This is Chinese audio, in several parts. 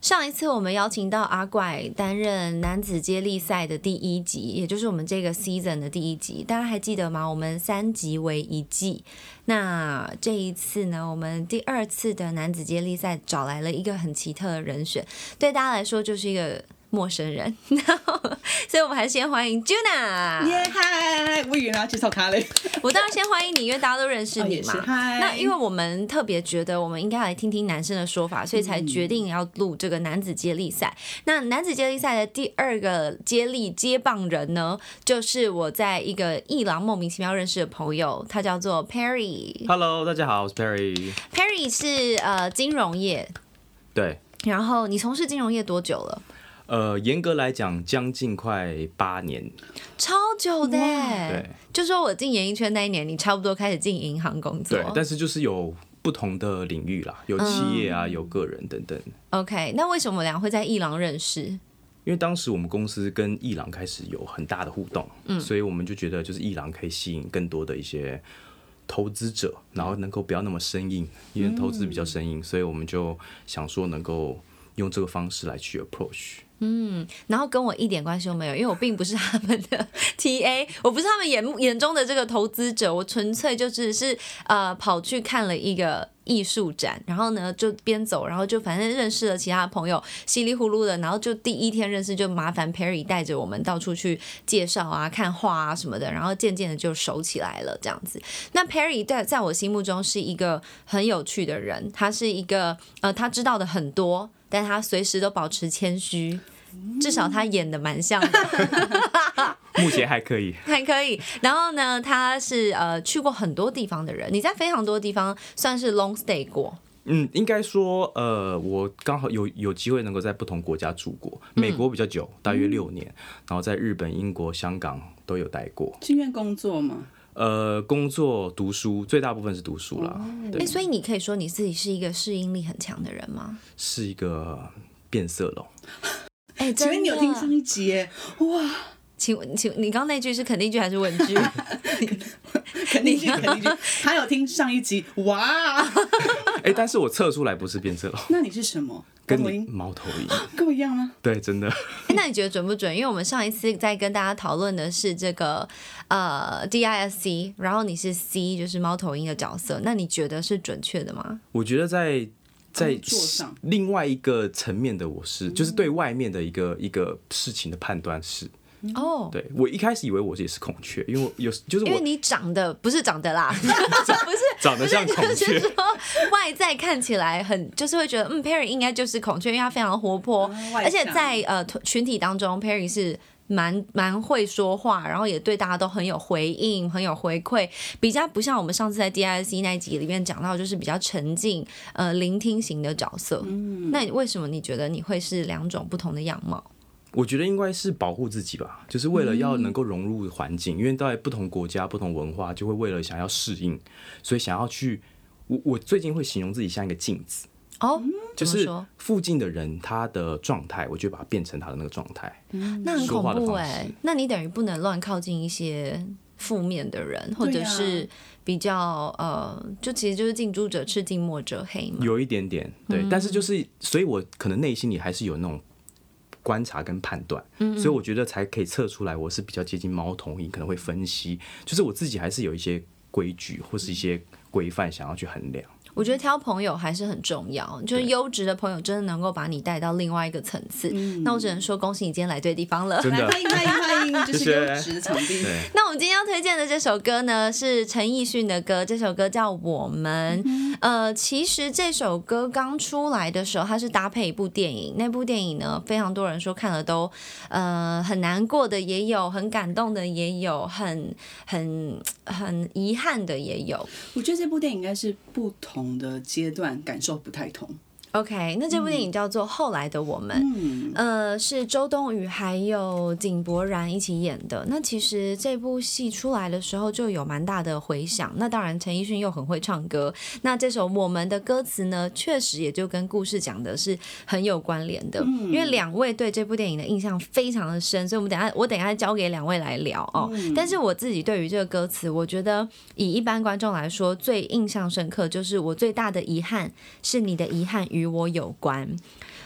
上一次我们邀请到阿怪担任男子接力赛的第一集，也就是我们这个 season 的第一集，大家还记得吗？我们三集为一季。那这一次呢，我们第二次的男子接力赛找来了一个很奇特的人选，对大家来说就是一个陌生人，然后，所以我们还是先欢迎 Juna。耶嗨！我以为你要介绍他嘞。我当然先欢迎你，因为大家都认识你嘛。那因为我们特别觉得我们应该来听听男生的说法，所以才决定要录这个男子接力赛。那男子接力赛的第二个接力接棒人呢，就是我在一个伊朗莫名其妙认识的朋友，他叫做 Perry。Hello，大家好，我是 Perry。Perry 是呃金融业，对，然后你从事金融业多久了？呃，严格来讲，将近快八年。超久的耶对，就说我进演艺圈那一年，你差不多开始进银行工作。对，但是就是有不同的领域啦，有企业啊，有个人等等。OK，那为什么我们俩会在伊朗认识？因为当时我们公司跟伊朗开始有很大的互动，嗯，所以我们就觉得就是伊朗可以吸引更多的一些投资者，然后能够不要那么生硬，因为投资比较生硬，所以我们就想说能够用这个方式来去 approach。嗯然后跟我一点关系都没有，因为我并不是他们的 TA，我不是他们眼眼中的这个投资者，我纯粹就只是呃跑去看了一个艺术展，然后呢就边走，然后就反正认识了其他朋友，稀里糊涂的，然后就第一天认识就麻烦 Perry 带着我们到处去介绍啊、看画啊什么的，然后渐渐的就熟起来了这样子。那 Perry 在在我心目中是一个很有趣的人，他是一个呃他知道的很多，但他随时都保持谦虚。至少他演的蛮像的，目前还可以。还可以。然后呢，他是呃去过很多地方的人，你在非常多地方算是 long stay 过。嗯，应该说，呃，我刚好有有机会能够在不同国家住过，美国比较久，大约六年，然后在日本、英国、香港都有待过。去院工作吗？呃，工作、读书，最大部分是读书啦。哎、对，所以你可以说你自己是一个适应力很强的人吗？是一个变色龙。哎、请真的。问你有听上一集耶？哇，请问，请你刚刚那句是肯定句还是问句？肯定句，肯定句。他有听上一集，哇，哎、但是我测出来不是变色龙，那你是什么？跟你猫头鹰猫头鹰。跟我一样吗？对，真的。哎那你觉得准不准？因为我们上一次在跟大家讨论的是这个呃 DISC，然后你是 C，就是猫头鹰的角色，那你觉得是准确的吗？我觉得在在另外一个层面的我是，就是对外面的一个一个事情的判断是，哦，对我一开始以为我也是孔雀，因为我有就是因为你长得不是长得啦，不是 长得像孔雀，就是说外在看起来很，就是会觉得嗯，Perry 应该就是孔雀，因为他非常活泼，而且在呃群体当中，Perry 是。蛮蛮会说话，然后也对大家都很有回应，很有回馈，比较不像我们上次在 DIC 那一集里面讲到，就是比较沉静、呃聆听型的角色。嗯那你为什么你觉得你会是两种不同的样貌？我觉得应该是保护自己吧，就是为了要能够融入环境，因为在不同国家、不同文化，就会为了想要适应，所以想要去。我我最近会形容自己像一个镜子，哦，就是说附近的人他的状态，我就把它变成他的那个状态。那很恐怖哎、式那你等于不能乱靠近一些负面的人，或者是比较呃，就其实就是近朱者赤，近墨者黑嘛。有一点点对，但是就是，所以我可能内心里还是有那种观察跟判断，所以我觉得才可以测出来我是比较接近猫头鹰，可能会分析，就是我自己还是有一些规矩或是一些规范想要去衡量。我觉得挑朋友还是很重要，就是优质的朋友真的能够把你带到另外一个层次。那我只能说恭喜你今天来对地方了。来欢迎欢迎欢迎，就是优质场地。那我们今天要推荐的这首歌呢，是陈奕迅的歌，这首歌叫《我们》。呃，其实这首歌刚出来的时候，它是搭配一部电影，那部电影呢，非常多人说看了都呃很难过的也有，很感动的也有，很很很遗憾的也有。我觉得这部电影应该是不同的阶段感受不太同。OK，那这部电影叫做《后来的我们》，嗯，呃，是周冬雨还有井柏然一起演的。那其实这部戏出来的时候就有蛮大的回响。那当然，陈奕迅又很会唱歌。那这首《我们的歌词》呢，确实也就跟故事讲的是很有关联的。因为两位对这部电影的印象非常的深，所以我们等下我等一下交给两位来聊哦。但是我自己对于这个歌词，我觉得以一般观众来说，最印象深刻就是我最大的遗憾是你的遗憾与我有关。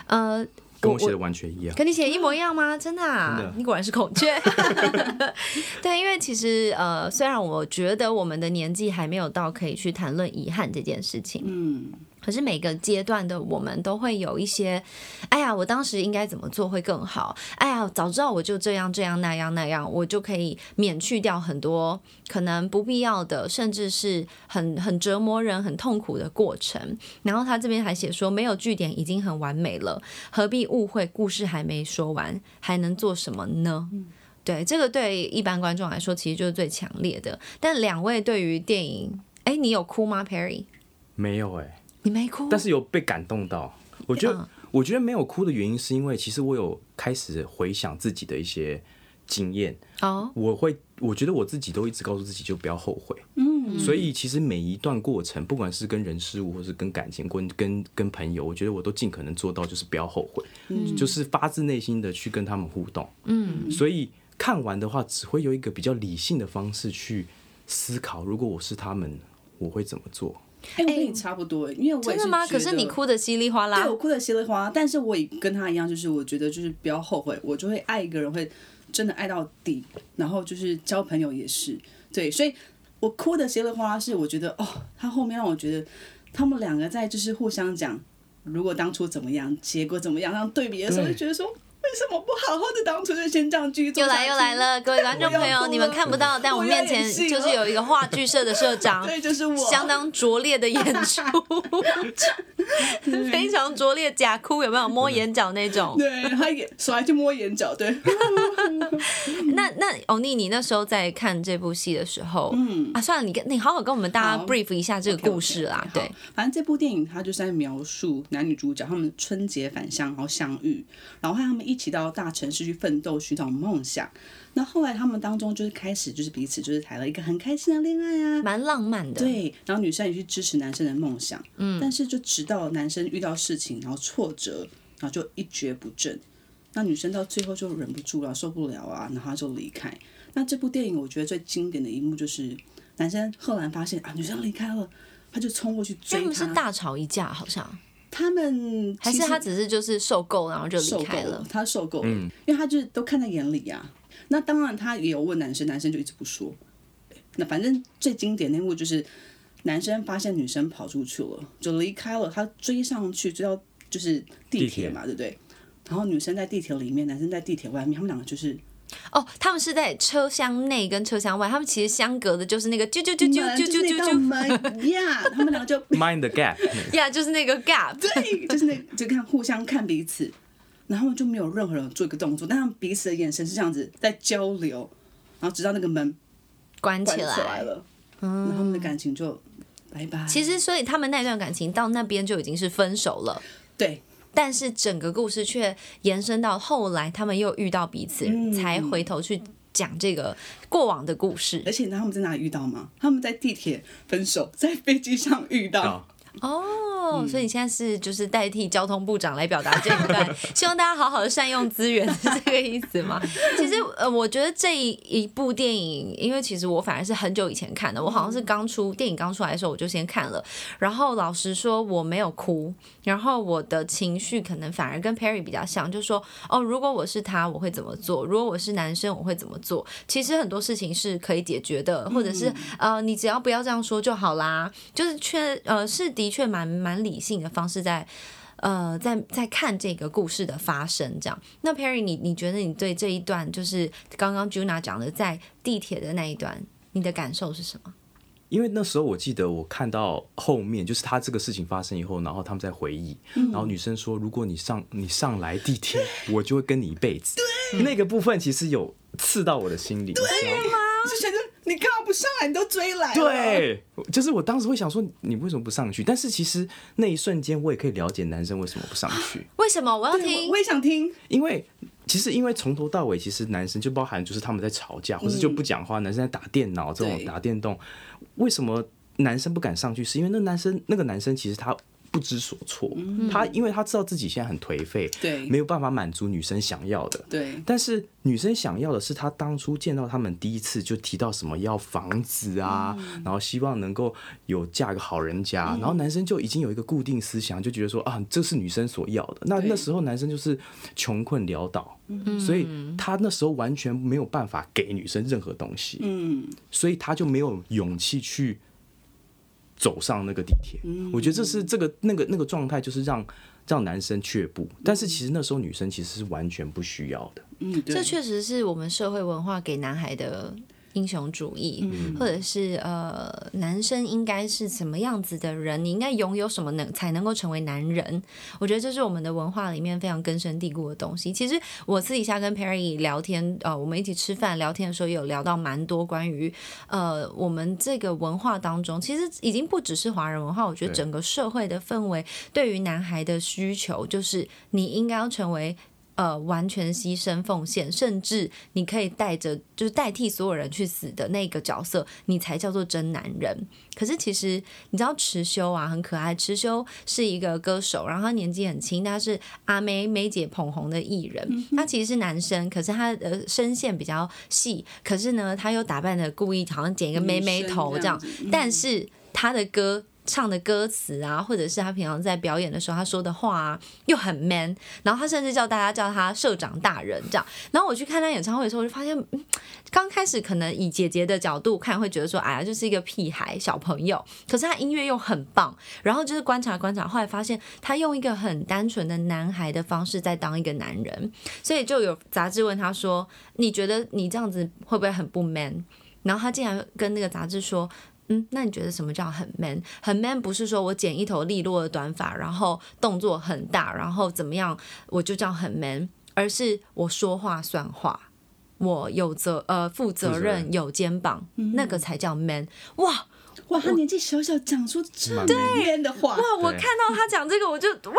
呃，跟我写的完全一样。跟你写的一模一样吗？真的、啊，真的你果然是孔雀。对，因为其实呃，虽然我觉得我们的年纪还没有到可以去谈论遗憾这件事情，嗯，可是每个阶段的我们都会有一些，哎呀，我当时应该怎么做会更好？哎呀，早知道我就这样这样那样那样，我就可以免去掉很多可能不必要的，甚至是很很折磨人、很痛苦的过程。然后他这边还写说，没有据点已经很完美了，何必误会？故事还没说完，还能做什么呢？对，这个对一般观众来说，其实就是最强烈的。但两位对于电影，哎，你有哭吗，Perry？没有哎、你没哭，但是有被感动到。我觉得，嗯我觉得没有哭的原因是因为，其实我有开始回想自己的一些经验，哦，我会，我觉得我自己都一直告诉自己就不要后悔。嗯，所以其实每一段过程，不管是跟人事物，或是跟感情，跟跟跟朋友，我觉得我都尽可能做到，就是不要后悔，就是发自内心的去跟他们互动。嗯，所以看完的话，只会有一个比较理性的方式去思考，如果我是他们，我会怎么做。哎，我跟你差不多，因为我也真的吗？可是你哭的稀里哗啦对，我哭的稀里哗啦，但是我也跟他一样，就是我觉得就是不要后悔，我就会爱一个人会真的爱到底，然后就是交朋友也是，对，所以我哭的稀里哗啦是我觉得哦，他后面让我觉得他们两个在就是互相讲，如果当初怎么样，结果怎么样，让对比的时候就觉得说。为什么不好好的当初就先这样继续做又来又来了，各位观众朋友，你们看不到，但我们面前就是有一个话剧社的社长，对，就是我，相当拙劣的演出，非常拙劣，假哭有没有？摸眼角那种？对，他也手还去摸眼角，对，那那欧尼，你那时候在看这部戏的时候，嗯。啊，算了，你跟你好好跟我们大家 brief 一下这个故事啦对，反正这部电影它就是在描述男女主角他们春节返乡，然后相遇，然后和他们一起到大城市去奋斗，寻找梦想。那后来他们当中就是开始就是彼此就是谈了一个很开心的恋爱啊，蛮浪漫的，对，然后女生也去支持男生的梦想，嗯，但是就直到男生遇到事情，然后挫折，然后就一蹶不振。那女生到最后就忍不住了，受不了啊，然后就离开。那这部电影我觉得最经典的一幕就是男生赫然发现啊，女生离开了，他就冲过去追他们是。大吵一架，好像他们还是其实他只是就是受够，然后就受够离开了。他受够了，因为他就是都看在眼里呀、那当然，他也有问男生，男生就一直不说。那反正最经典那幕就是男生发现女生跑出去了，就离开了，他追上去，追到就是地铁嘛，对不对？然后女生在地铁里面，男生在地铁外面，他们两个就是哦，他们是在车厢内跟车厢外，他们其实相隔的就是那个啾啾啾啾门啾啾啾啾门呀，他们两个就 Mind the gap，呀，就是那个 gap。对，就是那就看互相看彼此，然后就没有任何人做一个动作，但他们彼此的眼神是这样子在交流，然后直到那个门关起来来。了，然后他们的感情就拜拜。其实，所以他们那段感情到那边就已经是分手了，对但是整个故事却延伸到后来，他们又遇到彼此，嗯才回头去讲这个过往的故事而。且你知道他们在哪里遇到吗？他们在地铁分手，在飞机上遇到。啊，哦，所以你现在是就是代替交通部长来表达这一段，希望大家好好的善用资源，是这个意思吗？其实呃，我觉得这一一部电影，因为其实我反而是很久以前看的，我好像是刚出电影刚出来的时候我就先看了，然后老实说我没有哭，然后我的情绪可能反而跟 Perry 比较像，就是说哦，如果我是他，我会怎么做？如果我是男生，我会怎么做？其实很多事情是可以解决的，或者是、呃，你只要不要这样说就好啦。就是确呃是的的确蛮蛮理性的方式在。呃，在在看这个故事的发生，这样。那 Perry，你你觉得你对这一段，就是刚刚 Juna 讲的在地铁的那一段，你的感受是什么？因为那时候我记得我看到后面，就是他这个事情发生以后，然后他们在回忆，然后女生说：“如果你上你上来地铁，我就会跟你一辈子。”对那个部分其实有刺到我的心里，你知道吗？就觉得你干嘛不上来？你都追来了。对，就是我当时会想说，你为什么不上去？但是其实那一瞬间，我也可以了解男生为什么不上去，为什么我要对，听我我？也想听。因为其实因为从头到尾，其实男生就包含就是他们在吵架，或是就不讲话，男生在打电脑这种打电动，为什么男生不敢上去？是因为那男生那个男生其实他。不知所措，他因为他知道自己现在很颓废，对。没有办法满足女生想要的，对，但是女生想要的是，他当初见到他们第一次就提到什么要房子啊，然后希望能够有嫁个好人家，然后男生就已经有一个固定思想，就觉得说啊，这是女生所要的。那那时候男生就是穷困潦倒，所以他那时候完全没有办法给女生任何东西，嗯，所以他就没有勇气去走上那个地铁。我觉得这是这个那个那个状态，就是让让男生却步。但是其实那时候女生其实是完全不需要的。嗯，这确实是我们社会文化给男孩的英雄主义，或者是呃，男生应该是什么样子的人，你应该拥有什么能才能够成为男人？我觉得这是我们的文化里面非常根深蒂固的东西。其实我私底下跟 Perry 聊天，呃，我们一起吃饭聊天的时候，也有聊到蛮多关于呃我们这个文化当中，其实已经不只是华人文化，我觉得整个社会的氛围对于男孩的需求，就是你应该要成为。呃，完全牺牲奉献，甚至你可以带着就是代替所有人去死的那个角色，你才叫做真男人。可是其实你知道池修啊，很可爱。池修是一个歌手，然后他年纪很轻，他是阿妹梅姐捧红的艺人。他其实是男生，可是他的声线比较细，可是呢，他又打扮的故意好像剪一个妹妹头这样，但是他的歌。唱的歌词啊，或者是他平常在表演的时候他说的话啊，又很 man，然后他甚至叫大家叫他社长大人这样。然后我去看他演唱会的时候，我就发现，嗯刚开始可能以姐姐的角度看，会觉得说，哎呀，就是一个屁孩小朋友。可是他音乐又很棒，然后就是观察观察，后来发现他用一个很单纯的男孩的方式在当一个男人，所以就有杂志问他说：“你觉得你这样子会不会很不 man？” 然后他竟然跟那个杂志说。嗯，那你觉得什么叫很 man？很 man 不是说我剪一头利落的短发，然后动作很大，然后怎么样，我就叫很 man，而是我说话算话，我有责呃负责任，任有肩膀，那个才叫 man。哇哇，他年纪小小讲出这么蛮 man 的话，哇！我看到他讲这个，我就我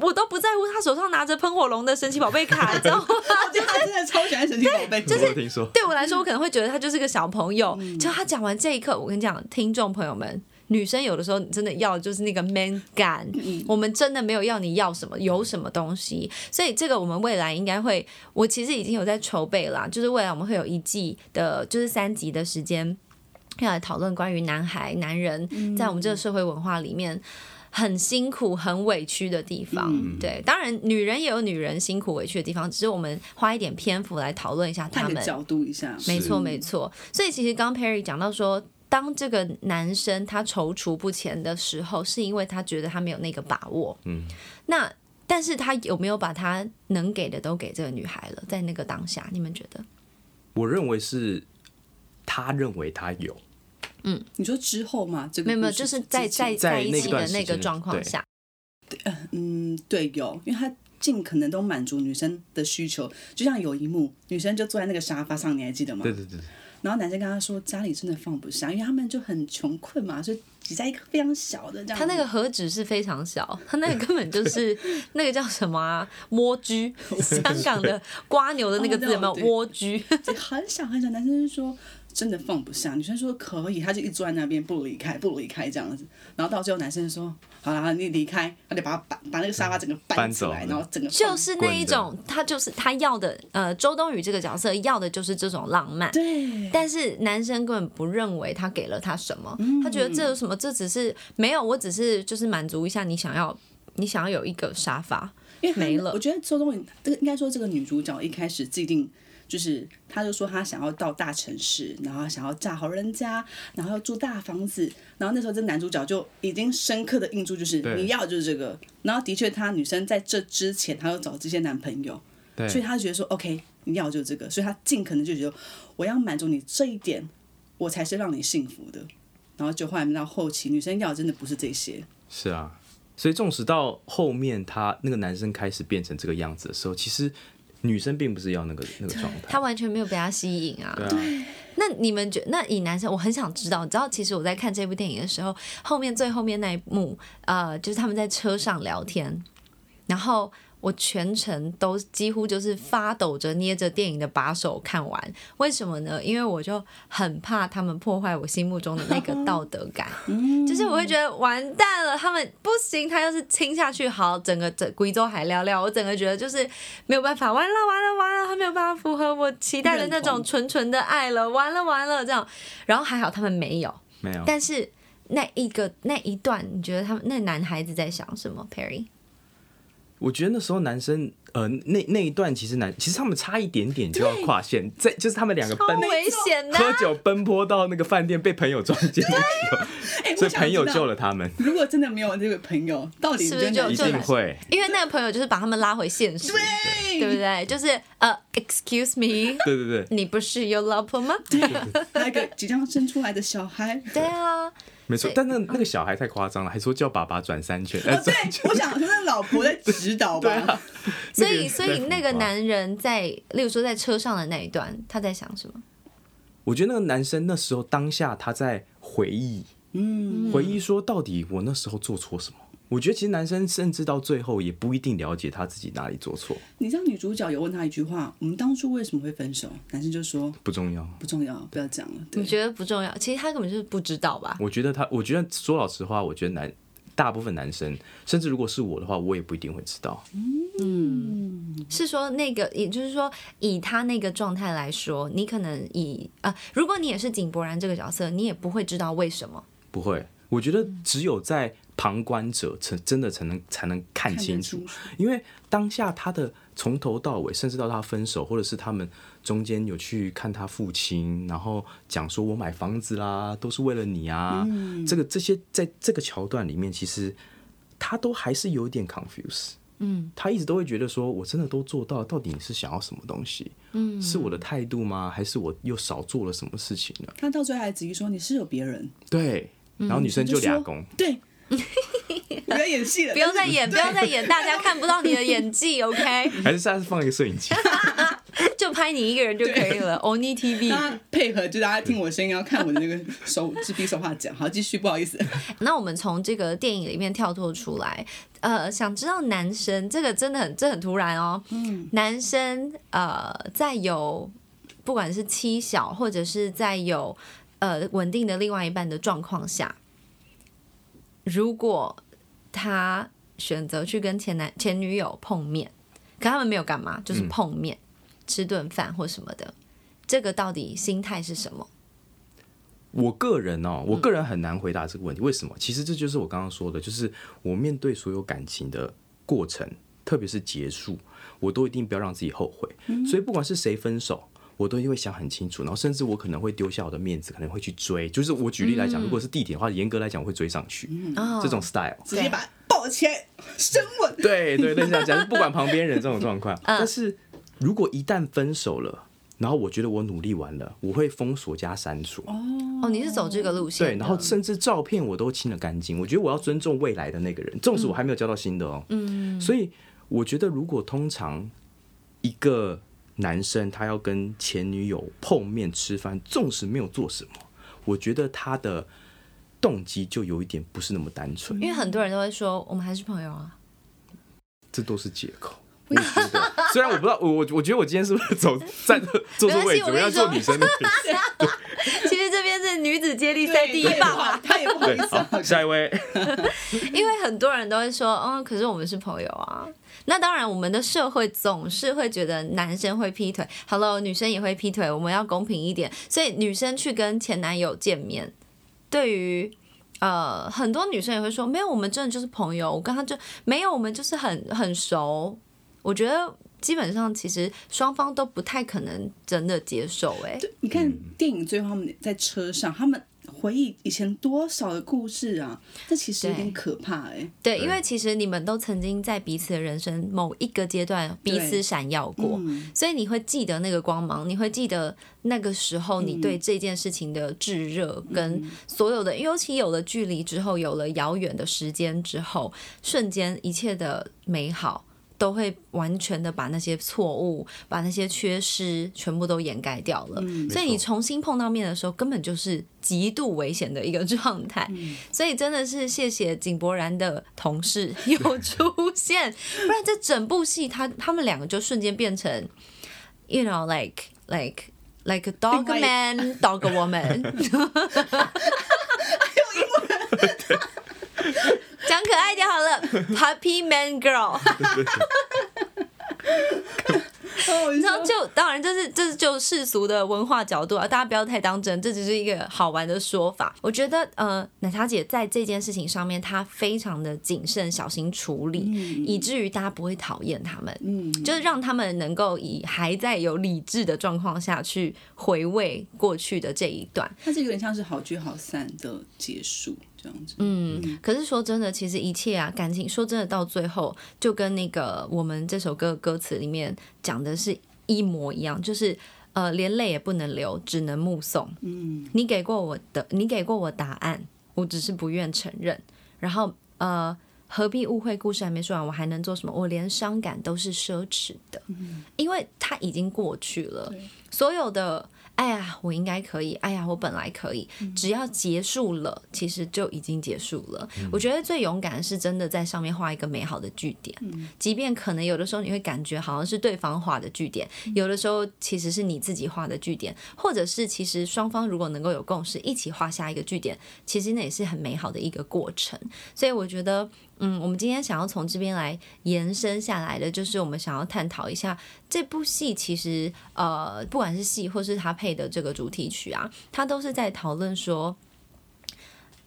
我都不在乎他手上拿着喷火龙的神奇宝贝卡，你知道吗？我觉得他真的超喜欢神奇宝贝，就是听说，对我来说，我可能会觉得他就是个小朋友。就他讲完这一刻，我跟你讲，听众朋友们，女生有的时候真的要的就是那个 man 感，我们真的没有要你要什么，有什么东西。所以这个我们未来应该会，我其实已经有在筹备啦，就是未来我们会有一季的，就是三集的时间。要来讨论关于男孩、男人在我们这个社会文化里面很辛苦、很委屈的地方。对，当然女人也有女人辛苦委屈的地方，只是我们花一点篇幅来讨论一下他们。角度一下，没错，没错。所以其实刚 Perry 讲到说，当这个男生他踌躇不前的时候，是因为他觉得他没有那个把握。嗯，那但是他有没有把他能给的都给这个女孩了？在那个当下，你们觉得？我认为是他认为他有，你说之后嘛，这个没有没有，就是在在在一起的那个状况下，嗯，对，有，因为他尽可能都满足女生的需求，就像有一幕，女生就坐在那个沙发上，你还记得吗？对对对，然后男生跟她说家里真的放不下，因为他们就很穷困嘛，所以挤在一个非常小的这样。他那个盒子是非常小，他那个根本就是 那个叫什么啊？蜗居，香港的瓜牛的那个字有没有？蜗居。这很小很小，男生就说真的放不下，女生说可以，他就一直坐在那边不离开，不离开这样子。然后到最后男生说好了，你离开，他就把他搬把那个沙发整个搬起来，然后整个就是那一种，他就是他要的，呃，周冬雨这个角色要的就是这种浪漫。对，但是男生根本不认为他给了他什么，他觉得这有什么？这只是没有，我只是就是满足一下你想要，你想要有一个沙发，因为没了我觉得周冬雨这个应该说这个女主角一开始既定就是，他就说他想要到大城市，然后想要嫁好人家，然后要住大房子，然后那时候这男主角就已经深刻的印住，就是你要就是这个。然后的确，他女生在这之前，她有找这些男朋友，对。所以她觉得说 OK，你要就是这个，所以她尽可能就觉得我要满足你这一点，我才是让你幸福的。然后就后来到后期，女生要的真的不是这些，是啊，所以纵使到后面他那个男生开始变成这个样子的时候，其实女生并不是要那个那个状态。她完全没有被他吸引啊。对啊，那你们觉那以男生，我很想知道，你知道，其实我在看这部电影的时候，后面最后面那一幕，呃，就是他们在车上聊天，然后我全程都几乎就是发抖着捏着电影的把手看完。为什么呢？因为我就很怕他们破坏我心目中的那个道德感，就是我会觉得完蛋了，他们不行，他要是亲下去，好，整个整贵州海聊聊，我整个觉得就是没有办法，完了完了完了，他没有办法符合我期待的那种纯纯的爱了，完了完了这样。然后还好他们没有，没有。但是那一个那一段，你觉得他们那男孩子在想什么？Perry，我觉得那时候男生，呃，那那一段其实男，其实他们差一点点就要跨线，在就是他们两个奔好危险呐、喝酒奔波到那个饭店，被朋友撞见的时候，所以朋友救了他们，如果真的没有这个朋友，到底是不是就就定会。因为那个朋友就是把他们拉回现实，对对不对？就是呃，excuse me，对对对，你不是有老婆吗？还有一个即将生出来的小孩。对啊，没错。但那那个小孩太夸张了，还说叫爸爸转三圈，哎哦，对，我想说那老婆在指导吧。啊所以所以那个男人在，例如说在车上的那一段，他在想什么？我觉得那个男生那时候当下他在回忆，嗯，回忆说到底我那时候做错什么。我觉得其实男生甚至到最后也不一定了解他自己哪里做错，你知道女主角有问他一句话：“我们当初为什么会分手？”男生就说不重要。：“不重要，不要讲了。”对你，觉得不重要？其实他根本就是不知道吧？我觉得他，我觉得说老实话，我觉得男大部分男生，甚至如果是我的话，我也不一定会知道。嗯是说那个，也就是说，以他那个状态来说，你可能以啊、如果你也是井柏然这个角色，你也不会知道为什么。不会，我觉得只有在旁观者才真的才能才能看清楚。因为当下他的从头到尾，甚至到他分手，或者是他们中间有去看他父亲，然后讲说我买房子啦，都是为了你啊，这个这些在这个桥段里面，其实他都还是有点 confuse。嗯，他一直都会觉得说，我真的都做到，到底你是想要什么东西？嗯，是我的态度吗？还是我又少做了什么事情呢？他到最后还质疑说：“你是有别人。对，然后女生就俩公，”对，不要演戏了，不要再演，不要再演，大家看不到你的演技，OK？还是下次放一个摄影机？就拍你一个人就可以了。Oni TV。大家配合，就大家听我声音，要看我的那个手纸笔手画讲。好，继续，不好意思。那我们从这个电影里面跳脱出来，呃，想知道男生这个真的很这很突然哦。嗯，男生呃，在有不管是妻小或者是在有呃稳定的另外一半的状况下，如果他选择去跟前男前女友碰面，可他们没有干嘛，就是碰面、吃顿饭或什么的，这个到底心态是什么？我个人哦，我个人很难回答这个问题。为什么？其实这就是我刚刚说的，就是我面对所有感情的过程，特别是结束，我都一定不要让自己后悔。所以不管是谁分手。我都一定会想很清楚，然后甚至我可能会丢下我的面子，可能会去追。就是我举例来讲，如果是地铁的话，严格来讲我会追上去，哦这种 style。直接把抱起来，深吻。对对，类似这样讲，不管旁边人这种状况。嗯但是如果一旦分手了，然后我觉得我努力完了，我会封锁加删除。哦，你是走这个路线，对，然后甚至照片我都清了干净。我觉得我要尊重未来的那个人，纵使我还没有交到新的哦。嗯，所以我觉得如果通常一个男生他要跟前女友碰面吃饭，纵使没有做什么，我觉得他的动机就有一点不是那么单纯，因为很多人都会说，我们还是朋友啊。这都是借口。我觉得，虽然我不知道，我我我觉得我今天是不是走站坐错位置，我要做女生的位置。其实这边是女子接力赛第一棒啊，他也不好对意，思啊。好，下一位。因为很多人都会说，嗯，可是我们是朋友啊。那当然，我们的社会总是会觉得男生会劈腿好了女生也会劈腿，我们要公平一点。所以女生去跟前男友见面，对于呃很多女生也会说，没有，我们真的就是朋友，我跟他就没有，我们就是很很熟。我觉得基本上其实双方都不太可能真的接受、哎，你看电影最后他们在车上，他们回忆以前多少的故事啊，这其实有点可怕哎、对，对。因为其实你们都曾经在彼此的人生某一个阶段彼此闪耀过，嗯，所以你会记得那个光芒，你会记得那个时候你嗯。对这件事情的炙热，跟所有的，尤其有了距离之后，有了遥远的时间之后，瞬间一切的美好都会完全的把那些错误、把那些缺失全部都掩盖掉了。所以你重新碰到面的时候，根本就是极度危险的一个状态。所以真的是谢谢井柏然的同事有出现，不然这整部戏他他们两个就瞬间变成，you know like like like a dog man dog woman。讲可爱一点好了，Puppy Man Girl。然后就当然这是这是就世俗的文化角度啊，大家不要太当真，这只是一个好玩的说法。我觉得呃，奶茶姐在这件事情上面，她非常的谨慎小心处理，以至于大家不会讨厌他们。嗯，就是让他们能够以还在有理智的状况下去回味过去的这一段。它是有点像是好聚好散的结束这样子。嗯，可是说真的，其实一切啊，感情说真的，到最后就跟那个我们这首歌歌词里面讲的是一模一样，就是呃，连泪也不能流，只能目送。嗯，你给过我的，你给过我答案，我只是不愿承认。然后呃，何必误会？故事还没说完，我还能做什么？我连伤感都是奢侈的，因为它已经过去了。所有的哎呀，我应该可以，哎呀，我本来可以，只要结束了，其实就已经结束了。我觉得最勇敢的是真的在上面画一个美好的句点，即便可能有的时候你会感觉好像是对方画的句点，有的时候其实是你自己画的句点，或者是其实双方如果能够有共识，一起画下一个句点，其实那也是很美好的一个过程。所以我觉得。嗯，我们今天想要从这边来延伸下来的，就是我们想要探讨一下这部戏，其实呃，不管是戏或是他配的这个主题曲啊，他都是在讨论说，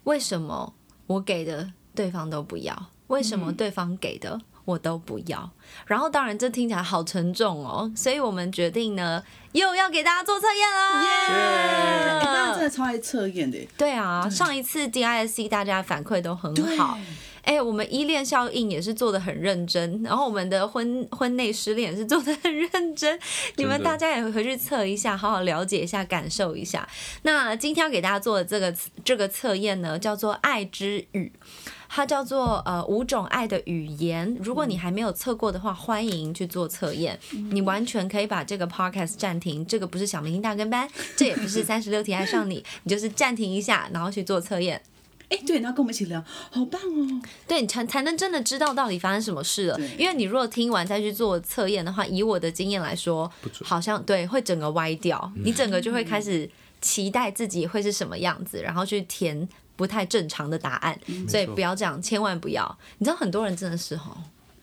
为什么我给的对方都不要，为什么对方给的我都不要？然后当然这听起来好沉重哦，所以我们决定呢，又要给大家做测验啦。耶！大家真的超爱测验的，对啊，上一次 DISC 大家反馈都很好。哎、我们依恋效应也是做的很认真，然后我们的婚婚内失恋也是做的很认真，你们大家也回去测一下，好好了解一下，感受一下。那今天要给大家做的这个这个测验呢，叫做爱之语。它叫做呃五种爱的语言。如果你还没有测过的话，欢迎去做测验。你完全可以把这个 podcast 暂停，这个不是小明星大跟班，这也不是三十六题爱上你，你就是暂停一下，然后去做测验。哎，对，然后跟我们一起聊，好棒哦！对你才才能真的知道到底发生什么事了。因为你如果听完再去做测验的话，以我的经验来说，好像对会整个歪掉，你整个就会开始期待自己会是什么样子，然后去填不太正常的答案。所以不要这样，千万不要。你知道很多人真的是吼，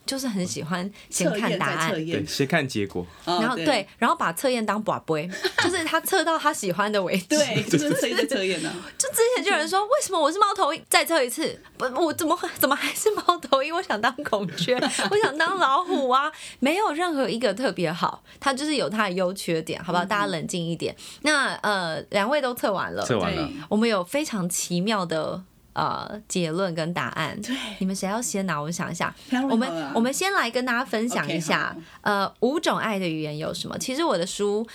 就是很喜欢先看答案对，，先看结果，哦然后对，然后把测验当宝贝，就是他测到他喜欢的为止。对，就是测验在测验呢。就之前就有人说，为什么我是猫头鹰？再测一次，不，我怎么会怎么还是猫头鹰？我想当孔雀，我想当老虎啊！没有任何一个特别好，它就是有它的优缺点，好不好？大家冷静一点。那呃，两位都测完了，测完了对，我们有非常奇妙的呃结论跟答案。对你们谁要先拿？我想一下。我我们我们先来跟大家分享一下好，呃，五种爱的语言有什么？其实我的书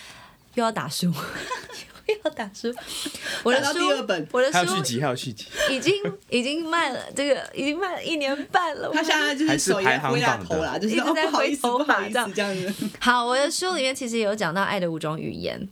又要打书，又要打书，我的书第二本我的书还有续集，还有续集，已经已经卖了，这个已经卖了一年半了。他现在就是手也排行挥下榜的头啦，就是一直在哦不好意思，挥头不好意发这样这样子。好，我的书里面其实有讲到爱的五种语言，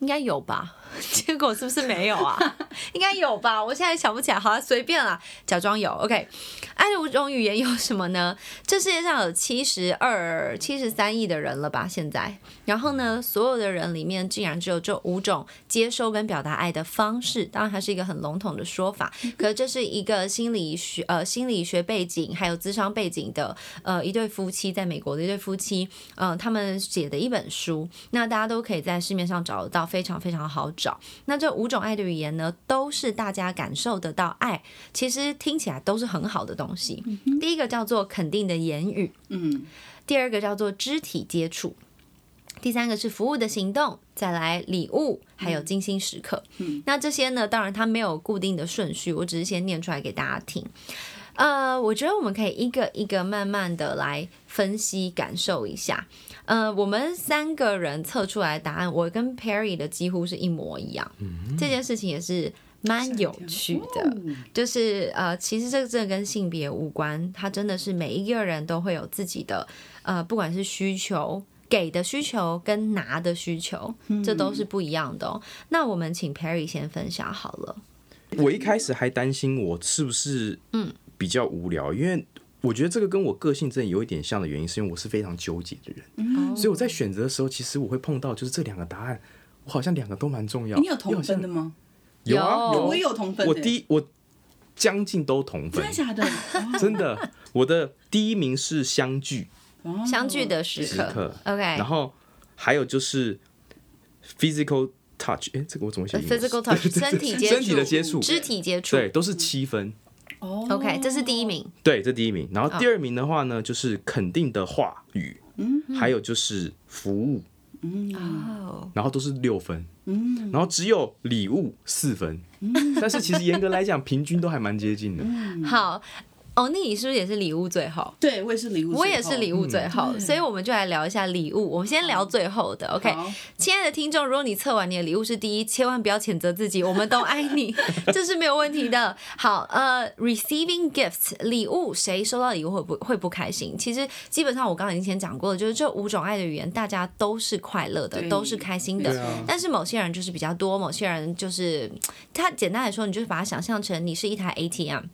应该有吧？结果是不是没有啊？应该有吧？我现在想不起来，好，随便啦，假装有。OK，爱的五种语言有什么呢？这世界上有七十二、七十三亿的人了吧？现在，然后呢，所有的人里面竟然只有这五种接收跟表达爱的方式。当然，它是一个很笼统的说法，可是这是一个心理学呃心理学背景还有智商背景的呃一对夫妻，在美国的一对夫妻，嗯、他们写的一本书，那大家都可以在市面上找得到，非常非常好找。那这五种爱的语言呢，都是大家感受得到爱，其实听起来都是很好的东西。第一个叫做肯定的言语，嗯，第二个叫做肢体接触，第三个是服务的行动，再来礼物，还有精心时刻。嗯那这些呢，当然它没有固定的顺序，我只是先念出来给大家听。呃，我觉得我们可以一个一个慢慢的来分析、感受一下。呃，我们三个人测出来的答案，我跟 Perry 的几乎是一模一样。这件事情也是蛮有趣的。哦就是呃，其实这个真的跟性别无关，它真的是每一个人都会有自己的呃，不管是需求。给的需求跟拿的需求，这都是不一样的哦。那我们请 Perry 先分享好了。我一开始还担心我是不是嗯比较无聊，因为我觉得这个跟我个性真的有一点像的原因，是因为我是非常纠结的人，所以我在选择的时候，其实我会碰到就是这两个答案，我好像两个都蛮重要。你有同分的吗？有啊，我也有同分的。我第一我将近都同分真的，假的？哦真的，我的第一名是相聚，相聚的时刻，OK，然后还有就是 physical touch，哎，这个我怎么写 physical touch 身体接触，身体的接触，肢体接触对，都是七分。哦 OK，这是第一名。对，这第一名。然后第二名的话呢，就是肯定的话语，还有就是服务，哦，然后都是六分，然后只有礼物四分，但是其实严格来讲，平均都还蛮接近的。好，欧尼，你是不是也是礼物最后？对，我也是礼物最后，我也是礼物最后，嗯所以我们就来聊一下礼物。我们先聊最后的，OK？亲爱的听众，如果你测完你的礼物是第一，千万不要谴责自己，我们都爱你，这是没有问题的。好，呃，receiving gifts 礼物，谁收到礼物会不会不开心？其实基本上我刚刚已经先讲过了，就是这五种爱的语言，大家都是快乐的，都是开心的。啊但是某些人就是比较多，某些人就是他简单来说，你就是把它想象成你是一台 ATM，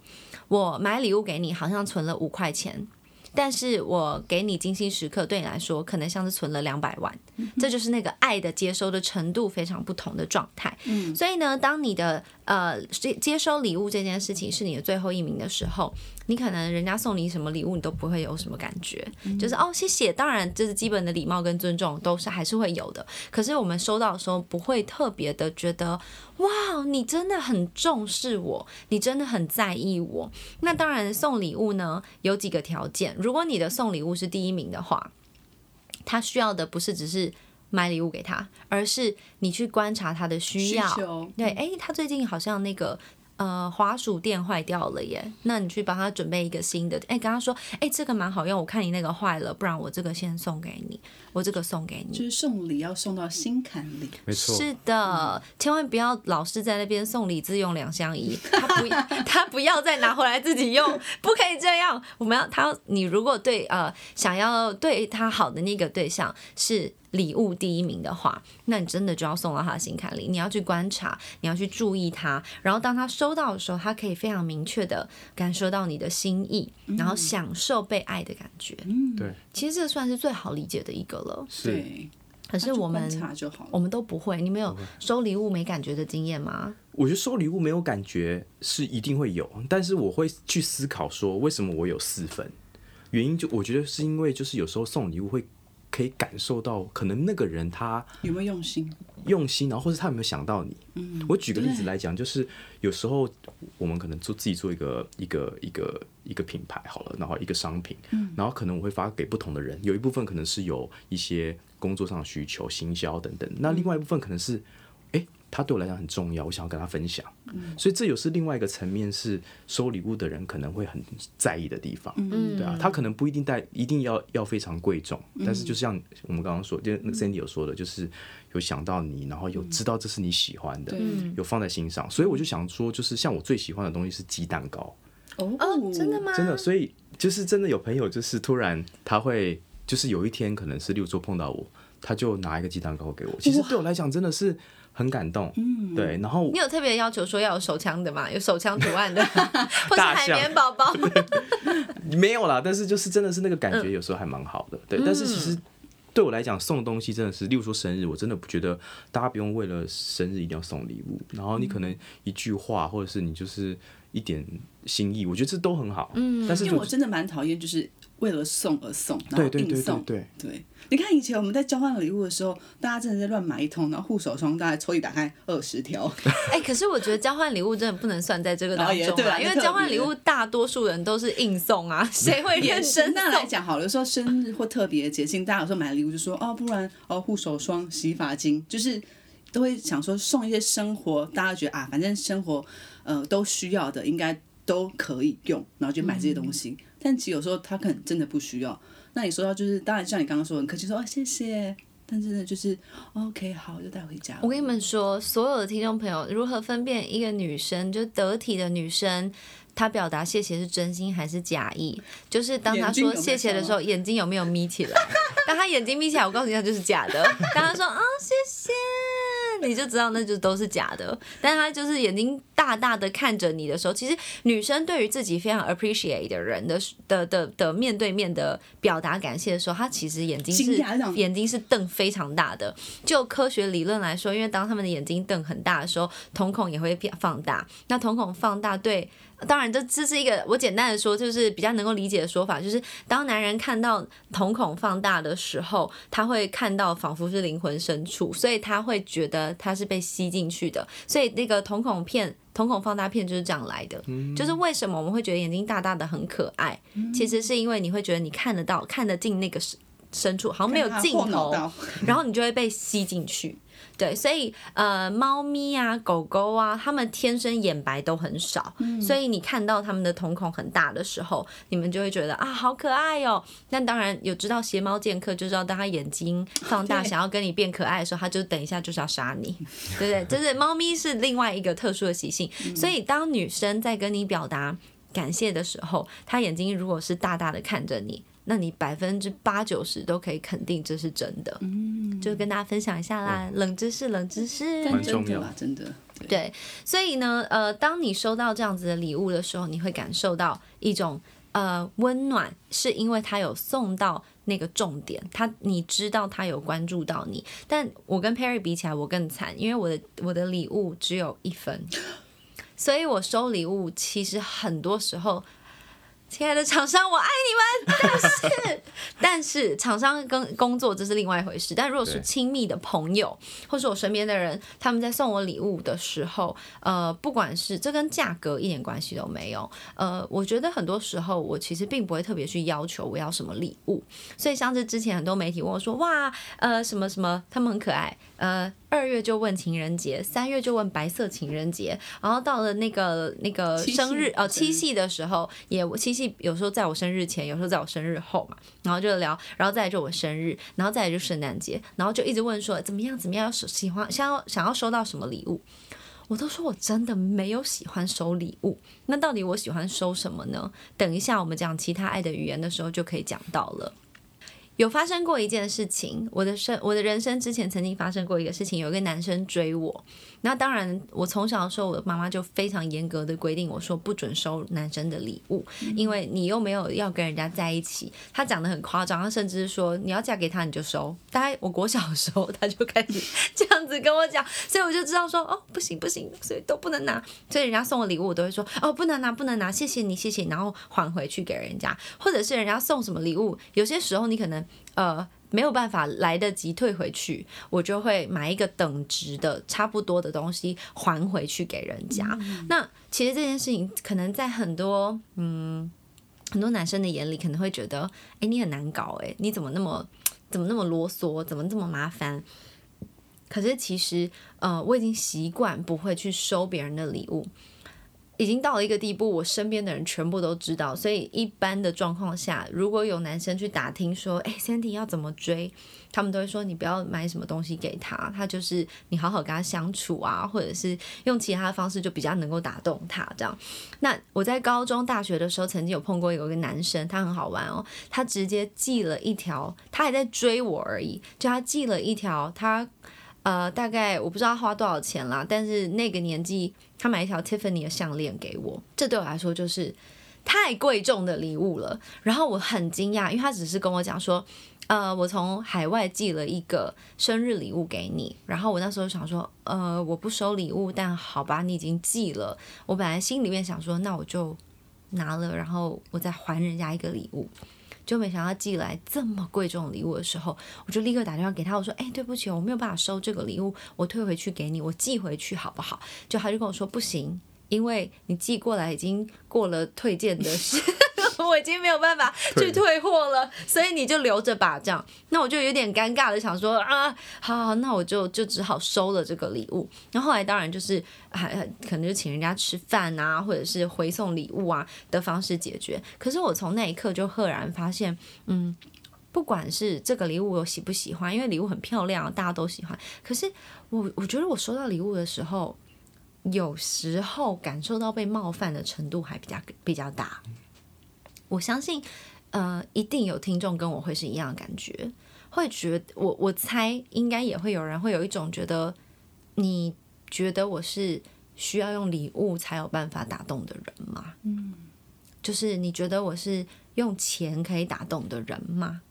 我买礼物给你，好像存了五块钱。但是我给你精心时刻，对你来说可能像是存了两百万，这就是那个爱的接收的程度非常不同的状态。嗯所以呢，当你的呃接接收礼物这件事情是你的最后一名的时候，你可能人家送你什么礼物，你都不会有什么感觉，就是哦谢谢，当然这是基本的礼貌跟尊重都是还是会有的。可是我们收到的时候不会特别的觉得哇，你真的很重视我，你真的很在意我。那当然送礼物呢有几个条件，如果你的送礼物是第一名的话，他需要的不是只是买礼物给他，而是你去观察他的需需要。求对，哎、他最近好像那个呃滑鼠垫坏掉了耶，那你去帮他准备一个新的，哎、跟他说，哎、这个蛮好用，我看你那个坏了，不然我这个先送给你，我这个送给你。就是送礼要送到心坎里。没错，是的，千万不要老是在那边送礼自用两相宜，他不他不要再拿回来自己用，不可以这样。我们要他，你如果对呃想要对他好的那个对象是礼物第一名的话，那你真的就要送到他的心坎里。你要去观察，你要去注意他，然后当他收到的时候，他可以非常明确的感受到你的心意，然后享受被爱的感觉。嗯对，其实这算是最好理解的一个了。是对，可是我们观察就好了。我们都不会，你没有收礼物没感觉的经验吗？我觉得收礼物没有感觉是一定会有，但是我会去思考说，为什么我有四分？原因就我觉得是因为就是有时候送礼物会可以感受到，可能那个人他有没有用心？用心，然后或者他有没有想到你。嗯，我举个例子来讲，就是有时候我们可能做自己做一个一个一个一个品牌好了，然后一个商品，然后可能我会发给不同的人，有一部分可能是有一些工作上的需求、行销等等，那另外一部分可能是，诶，他对我来讲很重要，我想要跟他分享，所以这又是另外一个层面，是收礼物的人可能会很在意的地方，嗯。对啊，他可能不一定带一定要要非常贵重，但是就像我们刚刚说，就那个 Sandy 有说的，就是有想到你，然后有知道这是你喜欢的，嗯有放在心上，所以我就想说，就是像我最喜欢的东西是鸡蛋糕，哦。哦，真的？吗？真的，所以就是真的有朋友就是突然他会就是有一天可能是例如说碰到我，他就拿一个鸡蛋糕给我，其实对我来讲真的是很感动，嗯，对，然后你有特别要求说要有手枪的吗？有手枪图案的，或是海绵宝宝？没有啦，但是就是真的是那个感觉有时候还蛮好的，对，但是其实。对我来讲，送东西真的是，例如说生日，我真的不觉得大家不用为了生日一定要送礼物，然后你可能一句话，或者是你就是一点心意，我觉得这都很好。嗯，但是因为我真的蛮讨厌，就是为了送而送，然后对对对对硬送。对，对，你看以前我们在交换礼物的时候，大家真的在乱买一通，然后护手霜大概抽屉打开二十条，哎、可是我觉得交换礼物真的不能算在这个当中啊，因为交换礼物大多数人都是硬送啊，谁会认延真伸那来送？讲好了，有时候生日或特别节庆，大家有时候买礼物就说哦，不然哦护手霜、洗发精，就是都会想说送一些生活，大家觉得啊，反正生活呃都需要的，应该都可以用，然后就买这些东西。但其实有时候他可能真的不需要。那你说到就是，当然像你刚刚说，很客气说哦谢谢，但真的就是 OK，好，就带回家。我跟你们说，所有的听众朋友，如何分辨一个女生就得体的女生，她表达谢谢是真心还是假意？就是当她说谢谢的时候，眼睛有没有眯起来？当她眼睛眯起来，我告诉你，她就是假的。当她说啊谢谢。你就知道那就都是假的，但他就是眼睛大大的看着你的时候，其实女生对于自己非常 appreciate 的人的的的的面对面的表达感谢的时候，她其实眼睛是眼睛是瞪非常大的。就科学理论来说，因为当他们的眼睛瞪很大的时候，瞳孔也会变放大。那瞳孔放大对。当然，这这是一个我简单的说，就是比较能够理解的说法，就是当男人看到瞳孔放大的时候，他会看到仿佛是灵魂深处，所以他会觉得他是被吸进去的。所以那个瞳孔片、瞳孔放大片就是这样来的。就是为什么我们会觉得眼睛大大的很可爱，其实是因为你会觉得你看得到、看得进那个深深处，好像没有镜头，然后你就会被吸进去。对，所以呃，猫咪啊、狗狗啊，它们天生眼白都很少，所以你看到它们的瞳孔很大的时候，你们就会觉得啊，好可爱哦。那当然有知道邪猫剑客，就知道当它眼睛放大，想要跟你变可爱的时候，它就等一下就是要杀你，对不对？就是猫咪是另外一个特殊的习性，所以当女生在跟你表达感谢的时候，她眼睛如果是大大的看着你。那你百分之八九十都可以肯定这是真的，嗯，就跟大家分享一下啦，冷知识，冷知识，重要，真的，对，所以呢，呃，当你收到这样子的礼物的时候，你会感受到一种呃温暖，是因为他有送到那个重点，他你知道他有关注到你，但我跟 Perry 比起来，我更惨，因为我的我的礼物只有一分，所以我收礼物其实很多时候。亲爱的厂商，我爱你们。但是，但是厂商跟工作这是另外一回事。但如果是亲密的朋友，或是我身边的人，他们在送我礼物的时候，呃，不管是这跟价格一点关系都没有。呃，我觉得很多时候我其实并不会特别去要求我要什么礼物。所以像是之前很多媒体问我说，哇，呃，什么什么，他们很可爱，呃。二月就问情人节，三月就问白色情人节，然后到了那个那个生日哦七夕的时候，也七夕有时候在我生日前，有时候在我生日后嘛，然后就聊，然后再来就我生日，然后再来就圣诞节，然后就一直问说怎么样怎么样，喜欢想要想要收到什么礼物，我都说我真的没有喜欢收礼物，那到底我喜欢收什么呢？等一下我们讲其他爱的语言的时候就可以讲到了。有发生过一件事情，我的生我的人生之前曾经发生过一个事情，有一个男生追我。那当然，我从小的时候，我的妈妈就非常严格的规定我说不准收男生的礼物，因为你又没有要跟人家在一起。她讲的很夸张，她甚至是说你要嫁给他你就收。大概我国小的时候她就开始这样子跟我讲，所以我就知道说哦不行不行，所以都不能拿。所以人家送我礼物，我都会说哦不能拿不能拿，谢谢你谢谢，然后还回去给人家。或者是人家送什么礼物，有些时候你可能。呃，没有办法来得及退回去，我就会买一个等值的差不多的东西还回去给人家。那其实这件事情可能在很多嗯很多男生的眼里可能会觉得，哎，你很难搞，哎，你怎么那么怎么那么啰嗦，怎么这么麻烦？可是其实呃，我已经习惯不会去收别人的礼物。已经到了一个地步，我身边的人全部都知道，所以一般的状况下，如果有男生去打听说，哎，Sandy 要怎么追，他们都会说你不要买什么东西给他，他就是你好好跟他相处啊，或者是用其他的方式就比较能够打动他这样。那我在高中、大学的时候，曾经有碰过有一个男生，他很好玩哦，他直接寄了一条，他还在追我而已，就他寄了一条他。呃，大概我不知道花多少钱啦，但是那个年纪他买一条 Tiffany 的项链给我，这对我来说就是太贵重的礼物了。然后我很惊讶，因为他只是跟我讲说，呃，我从海外寄了一个生日礼物给你。然后我那时候想说，呃，我不收礼物，但好吧，你已经寄了。我本来心里面想说，那我就拿了，然后我再还人家一个礼物。就没想到寄来这么贵重礼物的时候，我就立刻打电话给他，我说：“哎，对不起，我没有办法收这个礼物，我退回去给你，我寄回去好不好？”就他就跟我说：“不行，因为你寄过来已经过了退件的时。”我已经没有办法去退货了，所以你就留着吧。这样，那我就有点尴尬的想说啊，好，好，那我就就只好收了这个礼物。然后后来当然就是还可能就请人家吃饭啊，或者是回送礼物啊的方式解决。可是我从那一刻就赫然发现，嗯，不管是这个礼物我喜不喜欢，因为礼物很漂亮，大家都喜欢。可是我我觉得我收到礼物的时候，有时候感受到被冒犯的程度还比较比较大。我相信，呃，一定有听众跟我会是一样的感觉，会觉我我猜应该也会有人会有一种觉得，你觉得我是需要用礼物才有办法打动的人吗？嗯，就是你觉得我是用钱可以打动的人吗？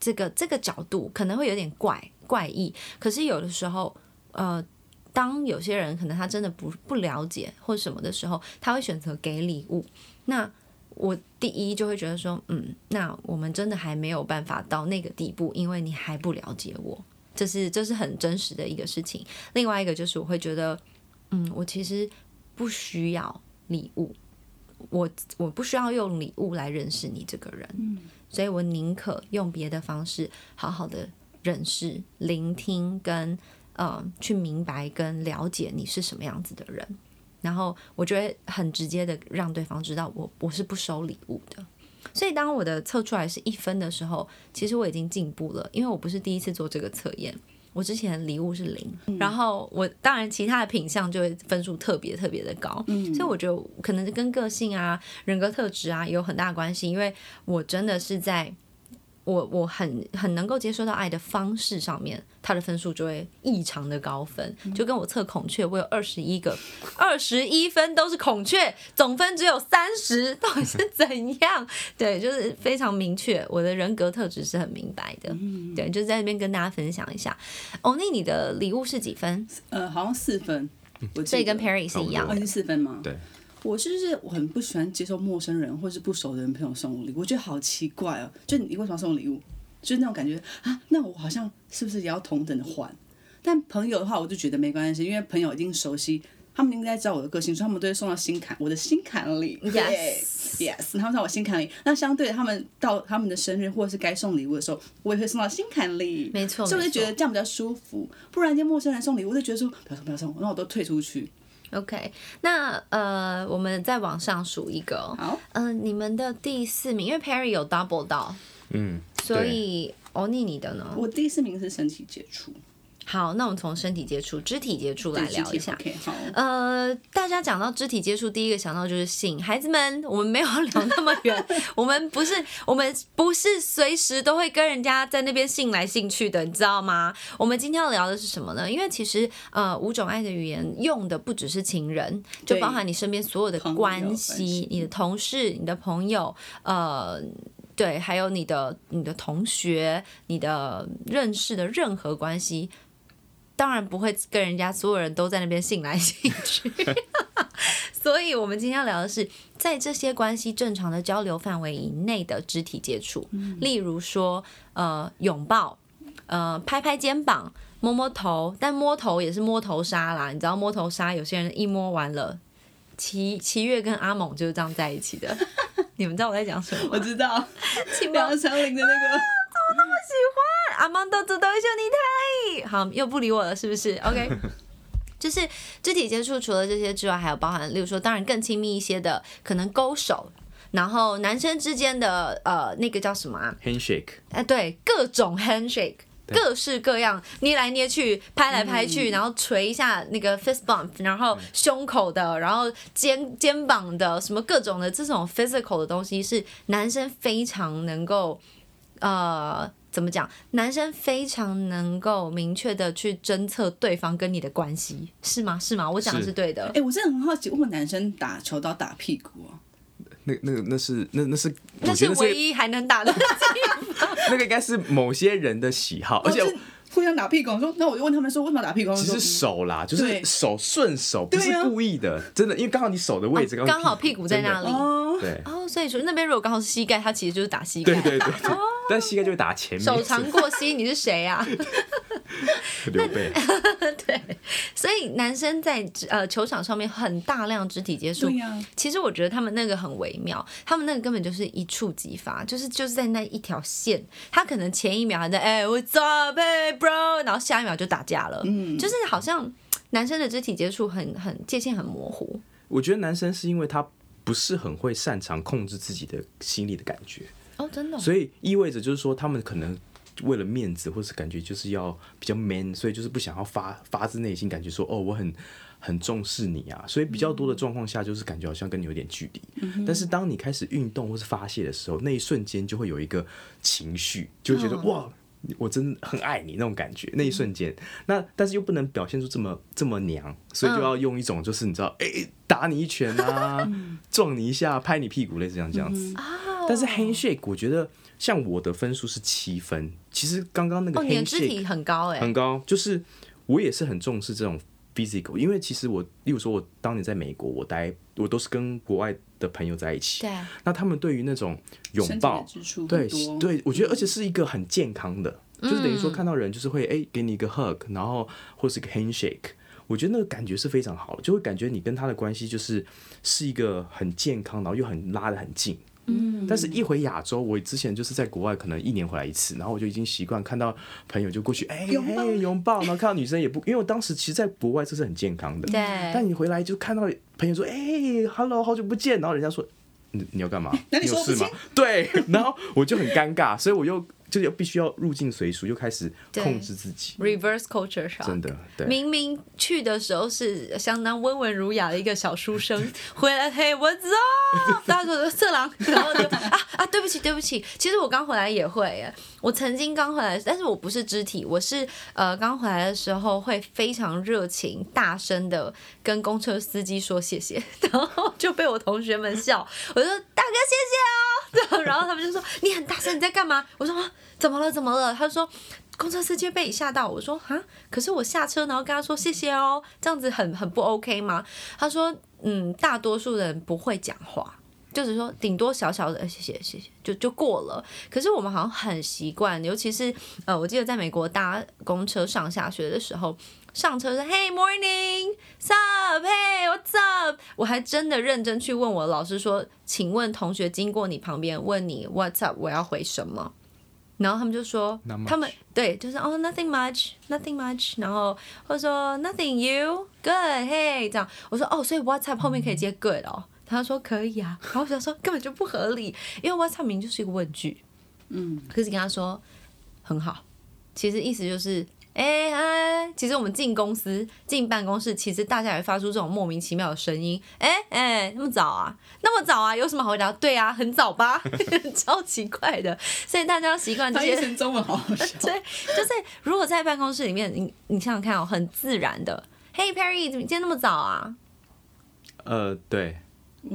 这个这个角度可能会有点怪怪异，可是有的时候，呃，当有些人可能他真的不不了解或什么的时候，他会选择给礼物。那我第一就会觉得说，嗯，那我们真的还没有办法到那个地步，因为你还不了解我，这是这是很真实的一个事情。另外一个就是我会觉得，嗯，我其实不需要礼物，我我不需要用礼物来认识你这个人。嗯。所以我宁可用别的方式好好的认识、聆听跟呃去明白跟了解你是什么样子的人，然后我觉得很直接的让对方知道我我是不收礼物的。所以当我的测出来是一分的时候，其实我已经进步了，因为我不是第一次做这个测验。我之前礼物是零，然后我当然其他的品相就会分数特别特别的高，所以我觉得可能跟个性啊、人格特质啊有很大关系，因为我真的是在。我我很很能够接受到爱的方式上面，他的分数就会异常的高分，就跟我测孔雀，我有二十一个，二十一分都是孔雀，总分只有三十，到底是 怎样？对，就是非常明确，我的人格特质是很明白的。对，就在那边跟大家分享一下。欧尼，你的礼物是几分？呃，好像四分，所以跟 Perry 是一样，是四分吗？对。我就是我很不喜欢接受陌生人或是不熟的人朋友送我礼物，我觉得好奇怪哦。就你为什么送礼物？就是那种感觉啊，那我好像是不是也要同等的还？但朋友的话，我就觉得没关系，因为朋友已经熟悉，他们应该知道我的个性，所以他们都会送到心坎，我的心坎里。Yes，Yes，他们在我心坎里。那相对他们到他们的生日或者是该送礼物的时候，我也会送到心坎里。没错，所以我就觉得这样比较舒服。不然，一陌生人送礼物，我就觉得说不要送，不要送，那我都退出去。OK，那呃，我们再往上数一个。好，嗯，你们的第四名，因为 Perry 有 double 到，嗯，所以欧尼你的呢？我第四名是身体接触。好，那我们从身体接触、肢体接触来聊一下。好，呃，大家讲到肢体接触，第一个想到就是性。孩子们，我们没有聊那么远，我们不是，我们不是随时都会跟人家在那边性来性去的，你知道吗？我们今天要聊的是什么呢？因为其实，呃，五种爱的语言用的不只是情人，就包含你身边所有的关系，你的同事、你的朋友，呃，对，还有你的你的同学、你的认识的任何关系。当然不会跟人家所有人都在那边信来信去，所以我们今天要聊的是在这些关系正常的交流范围以内的肢体接触，例如说呃拥抱，呃拍拍肩膀，摸摸头，但摸头也是摸头杀啦，你知道摸头杀有些人一摸完了，齐齐月跟阿猛就是这样在一起的，你们知道我在讲什么？我知道，梁长林的那个，那么喜欢？阿芒豆子都秀你太好，又不理我了，是不是？OK，就是肢体接触，除了这些之外，还有包含，例如说，当然更亲密一些的，可能勾手，然后男生之间的呃，那个叫什么啊？handshake。哎，对，各种 handshake，各式各样，捏来捏去，拍来拍去，然后捶一下那个 fist bump，然后胸口的，然后肩肩膀的，什么各种的这种 physical 的东西，是男生非常能够呃。怎么讲？男生非常能够明确的去侦测对方跟你的关系，是吗？是吗？我讲的是对的。哎，我真的很好奇，为什么男生打球都要打屁股啊？那、那个、那是、那、那是，那是唯一还能打的 那个应该是某些人的喜好，而且互相打屁股。说，那我就问他们说，为什么打屁股？其实手啦，就是手顺手，不是故意的，真的，因为刚好你手的位置刚好屁股在那里。对。哦，所以说那边如果刚好是膝盖，他其实就是打膝盖。对对对。但膝盖就会打前面。手长过膝，你是谁啊？刘备。对，所以男生在呃球场上面很大量肢体接触。其实我觉得他们那个很微妙，他们那个根本就是一触即发，就是就是在那一条线，他可能前一秒还在哎，What's up, bro？然后下一秒就打架了。嗯。就是好像男生的肢体接触很很界限很模糊。我觉得男生是因为他不是很会擅长控制自己的心理的感觉。哦，真的哦、所以意味着就是说，他们可能为了面子，或是感觉就是要比较 man，所以就是不想要发发自内心感觉说，哦，我很很重视你啊。所以比较多的状况下，就是感觉好像跟你有点距离。但是当你开始运动或是发泄的时候，那一瞬间就会有一个情绪，就会觉得、哇。我真的很爱你那种感觉，那一瞬间，那但是又不能表现出这么这么娘，所以就要用一种就是你知道，哎、打你一拳啊，撞你一下，拍你屁股，类似这样这样子。但是 handshake 我觉得像我的分数是七分，其实刚刚那个哦，你的肢 handshake 体很高哎、很高，就是我也是很重视这种 physical，因为其实我，例如说我当年在美国，我待我都是跟国外的朋友在一起，对，那他们对于那种拥抱对，对，我觉得而且是一个很健康的，就是等于说看到人就是会哎、给你一个 hug，然后或是一个 handshake。我觉得那个感觉是非常好的，就会感觉你跟他的关系就是是一个很健康，然后又很拉得很近。嗯，但是一回亚洲，我之前就是在国外，可能一年回来一次，然后我就已经习惯看到朋友就过去，哎、拥抱拥抱，然后看到女生也不，因为我当时其实在国外这是很健康的，对。但你回来就看到朋友说，哎、h e l l o 好久不见，然后人家说，你你要干嘛？那你有事吗？对，然后我就很尴尬，所以我又就又必须要入境随俗，又开始控制自己，reverse culture 上，真的对。明明去的时候是相当温文儒雅的一个小书生，回来嘿我走，大家说色狼，然后就啊啊对不起对不起，其实我刚回来也会。耶，我曾经刚回来，但是我不是肢体，我是呃刚回来的时候会非常热情、大声的跟公车司机说谢谢，然后就被我同学们笑，我就说大哥谢谢哦，然后他们就说你很大声你在干嘛？我说啊怎么了怎么了？他说。公车司机被你吓到，我说啊，可是我下车然后跟他说谢谢哦，这样子很很不 OK 吗？他说嗯，大多数人不会讲话，就是说顶多小小的、谢谢谢谢就就过了。可是我们好像很习惯，尤其是呃，我记得在美国搭公车上下学的时候。上车是 Hey morning, sup, Hey what's up？我还真的认真去问我老师说，请问同学经过你旁边问你 What's up？我要回什么？然后他们就说他们对，就是哦、nothing much，nothing much，然后或者说 nothing you good，hey 这样，我说哦，所以 WhatsApp 后面可以接 good 哦，他说可以啊，然后我想说根本就不合理，因为 WhatsApp 明明就是一个问句，嗯，可是跟他说很好，其实意思就是。哎、哎，其实我们进公司、进办公室，其实大家也会发出这种莫名其妙的声音。哎、哎，那么早啊？那么早啊？有什么好回答？对啊，很早吧？超奇怪的。所以大家要习惯这翻译些成中文好好笑。对，就是如果在办公室里面，你你想想看哦，很自然的，Hey Perry，怎么今天那么早啊？呃，对，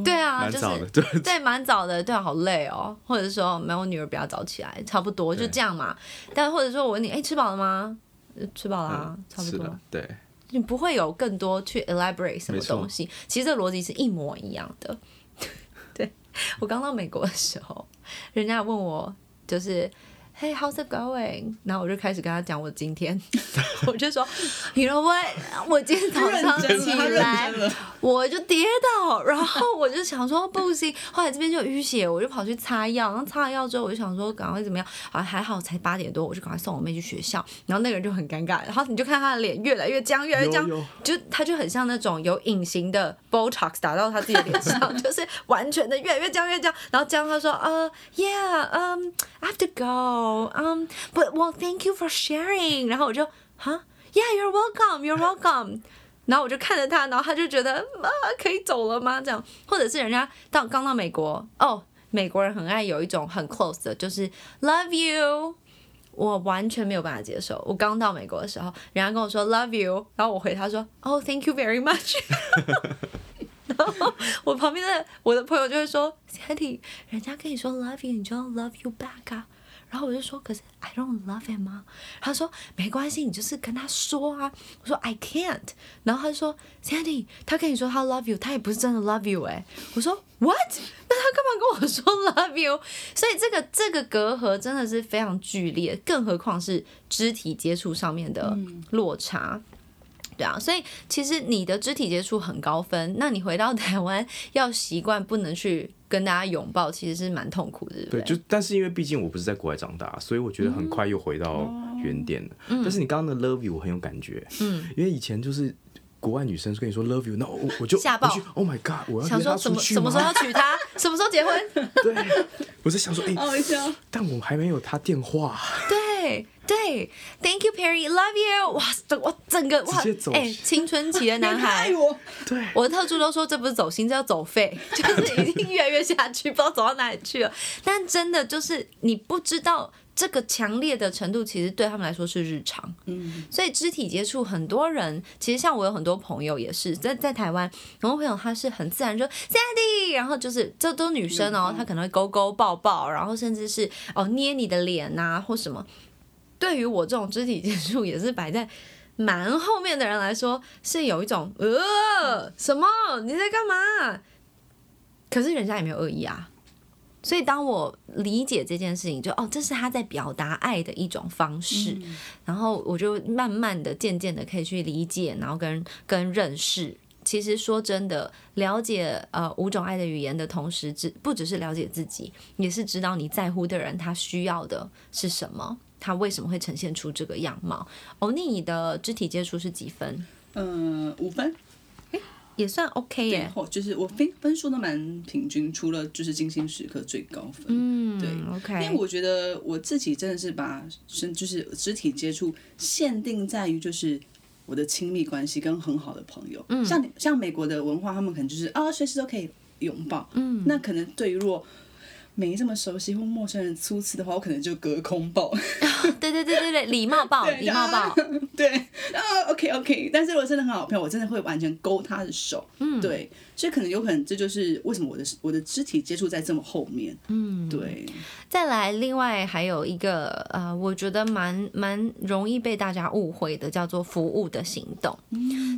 对啊，就蛮早的，是对，对，蛮早的，对啊，好累哦。或者说，没有女儿比较早起来，差不多就这样嘛。但或者说我问你，哎，吃饱了吗？呃吃饱啦、差不多对，你不会有更多去 elaborate 什么东西。其实这逻辑是一模一样的。对我刚到美国的时候，人家问我就是。Hey, how's it going？然后我就开始跟他讲我今天，我就说，You know what？我今天早上起来。我就跌倒，然后我就想说不行，后来这边就有淤血，我就跑去擦药，然后擦了药之后，我就想说赶快怎么样，啊还好才八点多，我就赶快送我妹去学校，然后那个人就很尴尬，然后你就看他的脸越来越僵，越来越僵就他就很像那种有隐形的 Botox 打到他自己脸上，就是完全的越来越僵越僵，然后僵他说呃、yeah um I have to go um but well thank you for sharing，然后我就哈 yeah you're welcome you're welcome。然后我就看着他，然后他就觉得啊，可以走了吗？这样，或者是人家到刚到美国哦，美国人很爱有一种很 close 的，就是 love you。我完全没有办法接受。我刚到美国的时候，人家跟我说 love you，然后我回他说哦、thank you very much。然后我旁边的我的朋友就会说 Sandy，人家跟你说 love you，你就要 love you back 啊。然后我就说，可是 I don't love him 啊。他说没关系，你就是跟他说啊。我说 I can't。然后他就说 Sandy，他跟你说他 love you，他也不是真的 love you 哎、我说 What？那他干嘛跟我说 love you？所以这个这个隔阂真的是非常剧烈，更何况是肢体接触上面的落差。对啊，所以其实你的肢体接触很高分，那你回到台湾要习惯不能去跟大家拥抱，其实是蛮痛苦的，对不对，对？就但是因为毕竟我不是在国外长大，所以我觉得很快又回到原点了。嗯但是你刚刚的 love you 我很有感觉，嗯，因为以前就是国外女生跟你说 love you，那我我就吓爆我去 Oh my God，我要想说什么什么时候要娶她？什么时候结婚？对，我在想说，哎、好好笑。但我还没有她电话，对对，Thank you Perry，Love you，哇，整我整个哇哎，青春期的男孩。对，我的特助都说这不是走心，这叫走肺，就是已经越来越下去，不知道走到哪里去了。但真的就是你不知道这个强烈的程度，其实对他们来说是日常。嗯，所以肢体接触，很多人其实像我有很多朋友也是在在台湾，很多朋友他是很自然说 Sandy，然后就是这都女生哦，她可能会勾勾抱抱，然后甚至是哦捏你的脸呐、或什么。对于我这种肢体接触也是摆在蛮后面的人来说，是有一种呃什么你在干嘛？可是人家也没有恶意啊。所以当我理解这件事情，就哦，这是他在表达爱的一种方式，然后我就慢慢的、渐渐的可以去理解，然后跟跟认识。其实说真的，了解呃五种爱的语言的同时，只不只是了解自己，也是知道你在乎的人他需要的是什么，他为什么会呈现出这个样貌。欧尼，你的肢体接触是几分？嗯，五分，也算 OK 对耶。后就是我分分数都蛮平均，除了就是精心时刻最高分。嗯，对，OK。因为我觉得我自己真的是把身就是肢体接触限定在于就是我的亲密关系跟很好的朋友，嗯，像像美国的文化，他们可能就是啊随时都可以拥抱，嗯，那可能对于如果没这么熟悉或陌生人初次的话，我可能就隔空抱，对对对对对，礼貌抱，对礼貌抱。对。啊，OK OK，但是如果真的很好的朋友，我真的会完全勾他的手，嗯，对，所以可能有可能这就是为什么我的我的肢体接触在这么后面，嗯，对，再来，另外还有一个呃，我觉得蛮蛮容易被大家误会的，叫做服务的行动。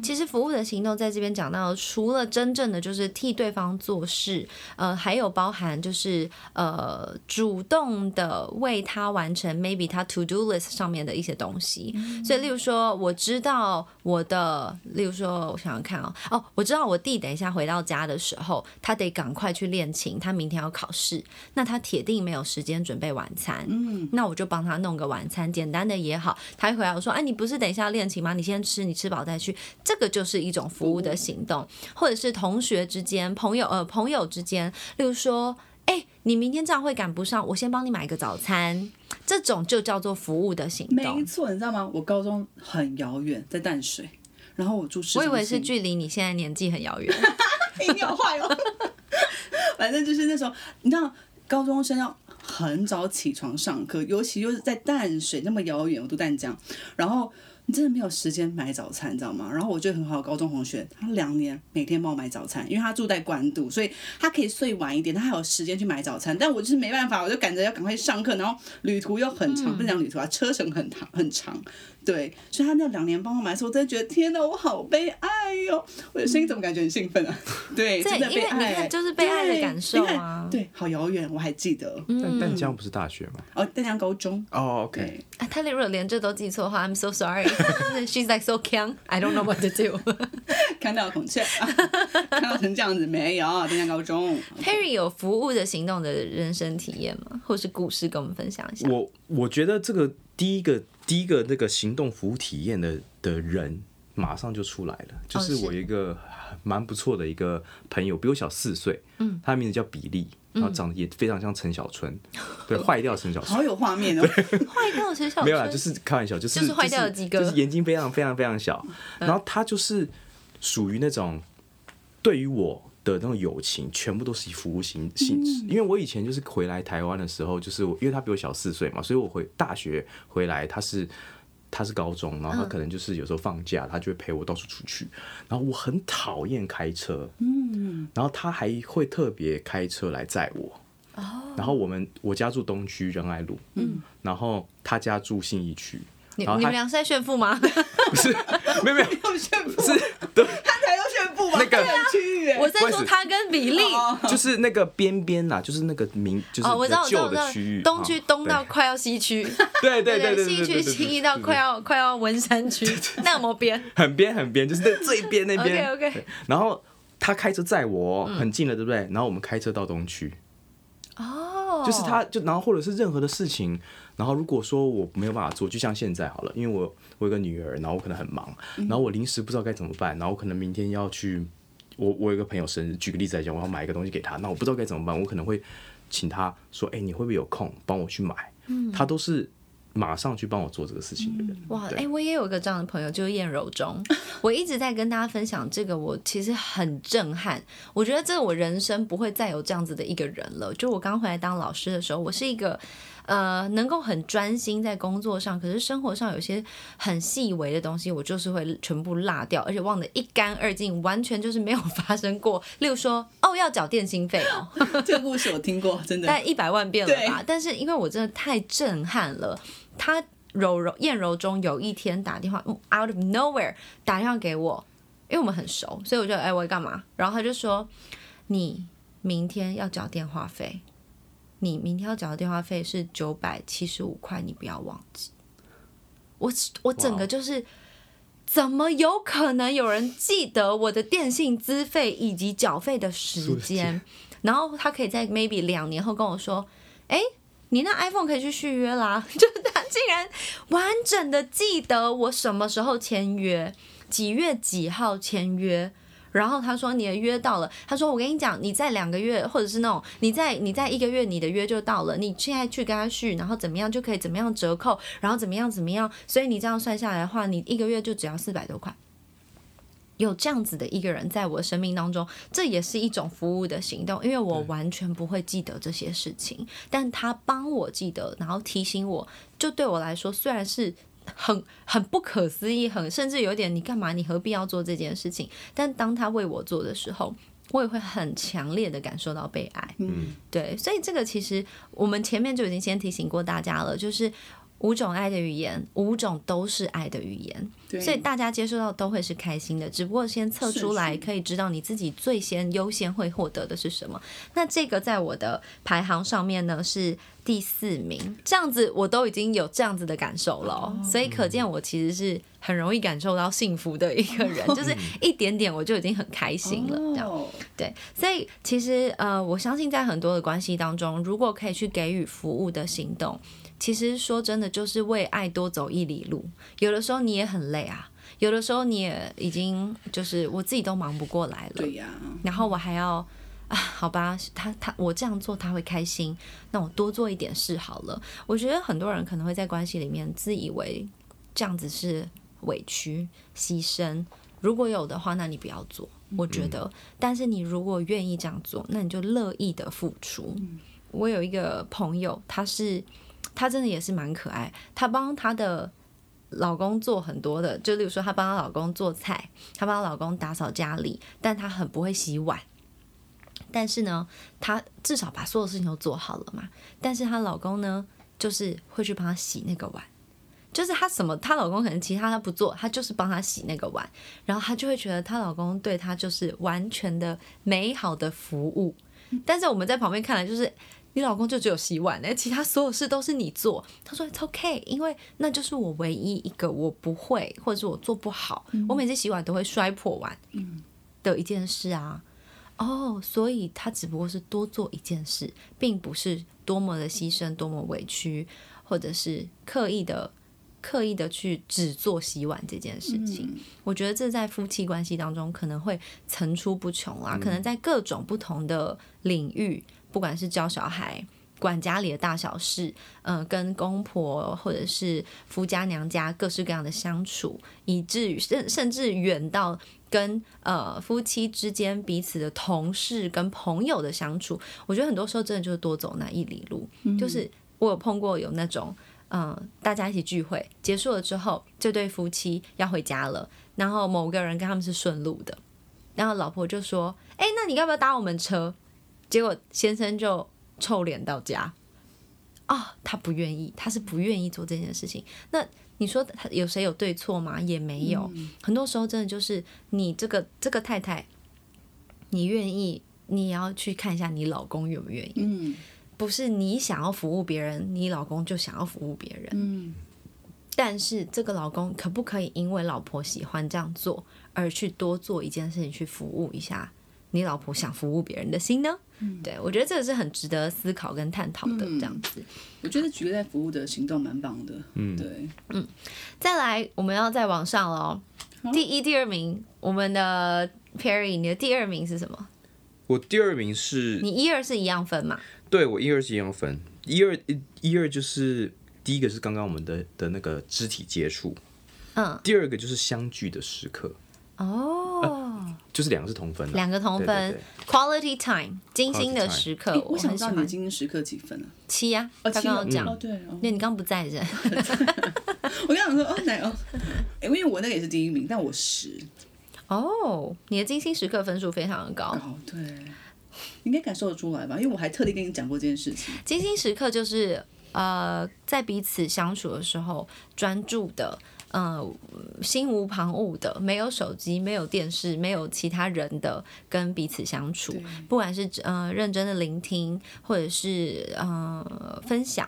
其实服务的行动在这边讲到，除了真正的就是替对方做事，呃，还有包含就是呃主动的为他完成 maybe 他 to do list 上面的一些东西。所以，例如说，我知道我的，例如说，我想想看哦，哦，我知道我弟等一下回到家的时候，他得赶快去练琴，他明天要考试，那他铁定没有时间准备晚餐。嗯，那我就帮他弄个晚餐，简单的也好。他一回来我说，哎，你不是等一下要练琴吗？你先吃，你吃饱再去。这个就是一种服务的行动，或者是同学之间、朋友呃朋友之间，例如说，哎，你明天这样会赶不上，我先帮你买个早餐，这种就叫做服务的行动没动。错，你知道吗？我高中很遥远，在淡水，然后我住我以为是距离你现在年纪很遥远。你好坏哦。反正就是那时候，你知道，高中生要很早起床上课，尤其又是在淡水那么遥远，我读淡江，然后你真的没有时间买早餐，你知道吗？然后我就很好的高中同学，他两年每天帮我买早餐，因为他住在关渡，所以他可以睡晚一点，他还有时间去买早餐。但我就是没办法，我就赶着要赶快上课，然后旅途又很长，不是讲旅途啊，车程很长很长。对，所以他那两年帮我买的时候，我真的觉得天哪，我好悲哀哟、我的声音怎么感觉很兴奋啊？对，对真的因为你被爱，看就是被爱的感受啊对，好遥远，我还记得。但淡江不是大学吗？哦，淡江高中，哦，OK，对，啊，他如果连这都记错的话，I'm so sorry. She's like so young. I don't know what to do. 看到孔雀，看到成这样子没有？淡江高中，Perry 有服务的行动的人生体验吗？或是故事跟我们分享一下？我我觉得这个第一个第一个那个行动服务体验的的人马上就出来了，就是是。我一个蛮不错的一个朋友，比我小四岁，嗯，他的名字叫比利，然后长得也非常像陈小春，对，坏掉陈小春。好。有画面哦。坏掉陈小春。没有啦，就是开玩笑，就是就是坏掉的鸡哥就是眼睛非常非常非常小，然后他就是属于那种对于我的那种友情，全部都是以服务性性质。因为我以前就是回来台湾的时候，就是我因为他比我小四岁嘛，所以我回大学回来，他是。他是高中，然后他可能就是有时候放假，他就会陪我到处出去。然后我很讨厌开车，嗯，然后他还会特别开车来载我。然后我们我家住东区仁爱路，嗯，然后他家住信义区，你你们俩是在炫富吗？不是 没有没有 炫富，是对，他才要炫富吧？那个区域，我在说他跟比利。就是那个边边呐，就是那个名，就是哦，我知道，我知道，旧的区域，东区啊东到快要西区，对对对对对西区对对对西到快要快要文山区，那么边。很边很边，就是在最边那边。OK，OK 然后他开车载我，很近了，对不对？然后我们开车到东区，哦，就是他，就然后或者是任何的事情，然后如果说我没有办法做，就像现在好了，因为我我有个女儿，然后我可能很忙，然后我临时不知道该怎么办，然后我可能明天要去我我有个朋友生日，举个例子来讲，我要买一个东西给他，那我不知道该怎么办，我可能会请他说，哎、你会不会有空帮我去买？嗯。他都是马上去帮我做这个事情的人。哇，对哎、我也有一个这样的朋友，就是燕柔中。我一直在跟大家分享这个，我其实很震撼。我觉得这我人生不会再有这样子的一个人了。就我刚回来当老师的时候，我是一个呃能够很专心在工作上，可是生活上有些很细微的东西，我就是会全部落掉，而且忘得一干二净，完全就是没有发生过。例如说，哦，要缴电信费哦，这个故事我听过，真的。但一百万遍了吧？但是因为我真的太震撼了，他柔柔燕柔中有一天打电话嗯，out of nowhere 打电话给我，因为我们很熟，所以我就哎、我在干嘛？然后他就说你明天要缴电话费，你明天要缴的电话费是九百七十五块，你不要忘记。我我整个就是。怎么有可能有人记得我的电信资费以及缴费的时间？然后他可以在 maybe 两年后跟我说：“哎，你那 iPhone 可以去续约啦。”就是他竟然完整的记得我什么时候签约，几月几号签约。然后他说你的约到了，他说我跟你讲，你在两个月或者是那种你在你在一个月你的约就到了，你现在去跟他续，然后怎么样就可以怎么样折扣，然后怎么样怎么样，所以你这样算下来的话，你一个月就只要四百多块。有这样子的一个人在我的生命当中，这也是一种服务的行动，因为我完全不会记得这些事情，但他帮我记得，然后提醒我，就对我来说虽然是很很不可思议，很甚至有点你干嘛，你何必要做这件事情？但当他为我做的时候，我也会很强烈的感受到被爱。嗯，对，所以这个其实我们前面就已经先提醒过大家了，就是五种爱的语言，五种都是爱的语言。所以大家接收到都会是开心的，只不过先测出来，可以知道你自己最先优先会获得的是什么。那这个在我的排行上面呢是第四名，这样子我都已经有这样子的感受了哦、所以可见我其实是很容易感受到幸福的一个人，就是一点点我就已经很开心了，这样。哦对，所以其实呃，我相信在很多的关系当中，如果可以去给予服务的行动，其实说真的，就是为爱多走一里路。有的时候你也很累啊，有的时候你也已经就是我自己都忙不过来了，对呀，然后我还要啊，好吧，他他我这样做他会开心，那我多做一点事好了。我觉得很多人可能会在关系里面自以为这样子是委屈牺牲，如果有的话，那你不要做。我觉得，但是你如果愿意这样做，那你就乐意的付出。我有一个朋友，他是她真的也是蛮可爱，她帮她的老公做很多的，就例如说，她帮她老公做菜，她帮她老公打扫家里，但她很不会洗碗。但是呢，她至少把所有事情都做好了嘛。但是她老公呢，就是会去帮她洗那个碗，就是她什么，她老公可能其他她不做，她就是帮她洗那个碗，然后她就会觉得她老公对她就是完全的美好的服务。但是我们在旁边看来就是。你老公就只有洗碗，哎，其他所有事都是你做。他说 It's OK，因为那就是我唯一一个我不会或者是我做不好，我每次洗碗都会摔破碗的一件事啊。哦，所以他只不过是多做一件事，并不是多么的牺牲、多么委屈，或者是刻意的、刻意的去只做洗碗这件事情。我觉得这在夫妻关系当中可能会层出不穷啦，可能在各种不同的领域，不管是教小孩。管家里的大小事，嗯、跟公婆或者是夫家娘家各式各样的相处，以至于甚甚至远到跟呃夫妻之间彼此的同事跟朋友的相处，我觉得很多时候真的就是多走那一里路。就是我有碰过有那种，嗯、大家一起聚会结束了之后，这对夫妻要回家了，然后某个人跟他们是顺路的，然后老婆就说：“哎、那你要不要搭我们车？”结果先生就臭脸到家。啊、他不愿意，他是不愿意做这件事情。那你说他有谁有对错吗？也没有。很多时候真的就是你这个这个太太，你愿意，你也要去看一下你老公愿不愿意。嗯不是你想要服务别人，你老公就想要服务别人。嗯，但是这个老公可不可以因为老婆喜欢这样做，而去多做一件事情去服务一下你老婆想服务别人的心呢？嗯对我觉得这个是很值得思考跟探讨的。这样子，我觉得举个在服务的行动蛮棒的，嗯，对，嗯再来我们要再往上了哦。第一、第二名，我们的 Perry，你的第二名是什么？我第二名是你一二是一样分嘛？对我一二是一样分，一二一一二就是第一个是刚刚我们的的那个肢体接触，嗯，第二个就是相聚的时刻，哦，就是两个是同分的，两个同对分。对对，quality time，精心的时刻，诶我想知道你的很喜欢精英时刻几分啊？七呀，哦，他刚刚讲。哦，，对哦，对你刚不在着，我刚想说哦，奶哦，诶因为我那个也是第一名，但我十。哦，你的精心时刻分数非常的高，哦，对，应该感受得出来吧？因为我还特地跟你讲过这件事情。精心时刻就是呃，在彼此相处的时候，专注的，呃，心无旁骛的，没有手机，没有电视，没有其他人的跟彼此相处，不管是呃认真的聆听，或者是呃分享，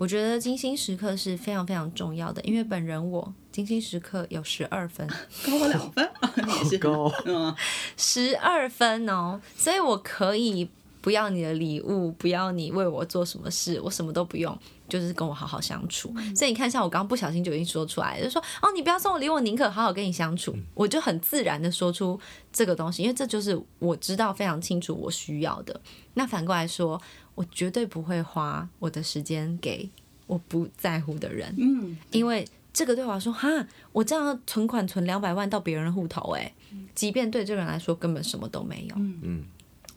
我觉得精心时刻是非常非常重要的，因为本人我精心时刻有十二分。高我两分，啊 你也是高。嗯，十二分哦，所以我可以不要你的礼物，不要你为我做什么事，我什么都不用，就是跟我好好相处。所以你看，像我刚刚不小心就已经说出来，就说哦，你不要送我礼物，我宁可好好跟你相处。我就很自然的说出这个东西，因为这就是我知道非常清楚我需要的。那反过来说，我绝对不会花我的时间给我不在乎的人，嗯，因为这个对我来说，哈，我这样存款存两百万到别人的户头、哎，即便对这个人来说根本什么都没有，嗯，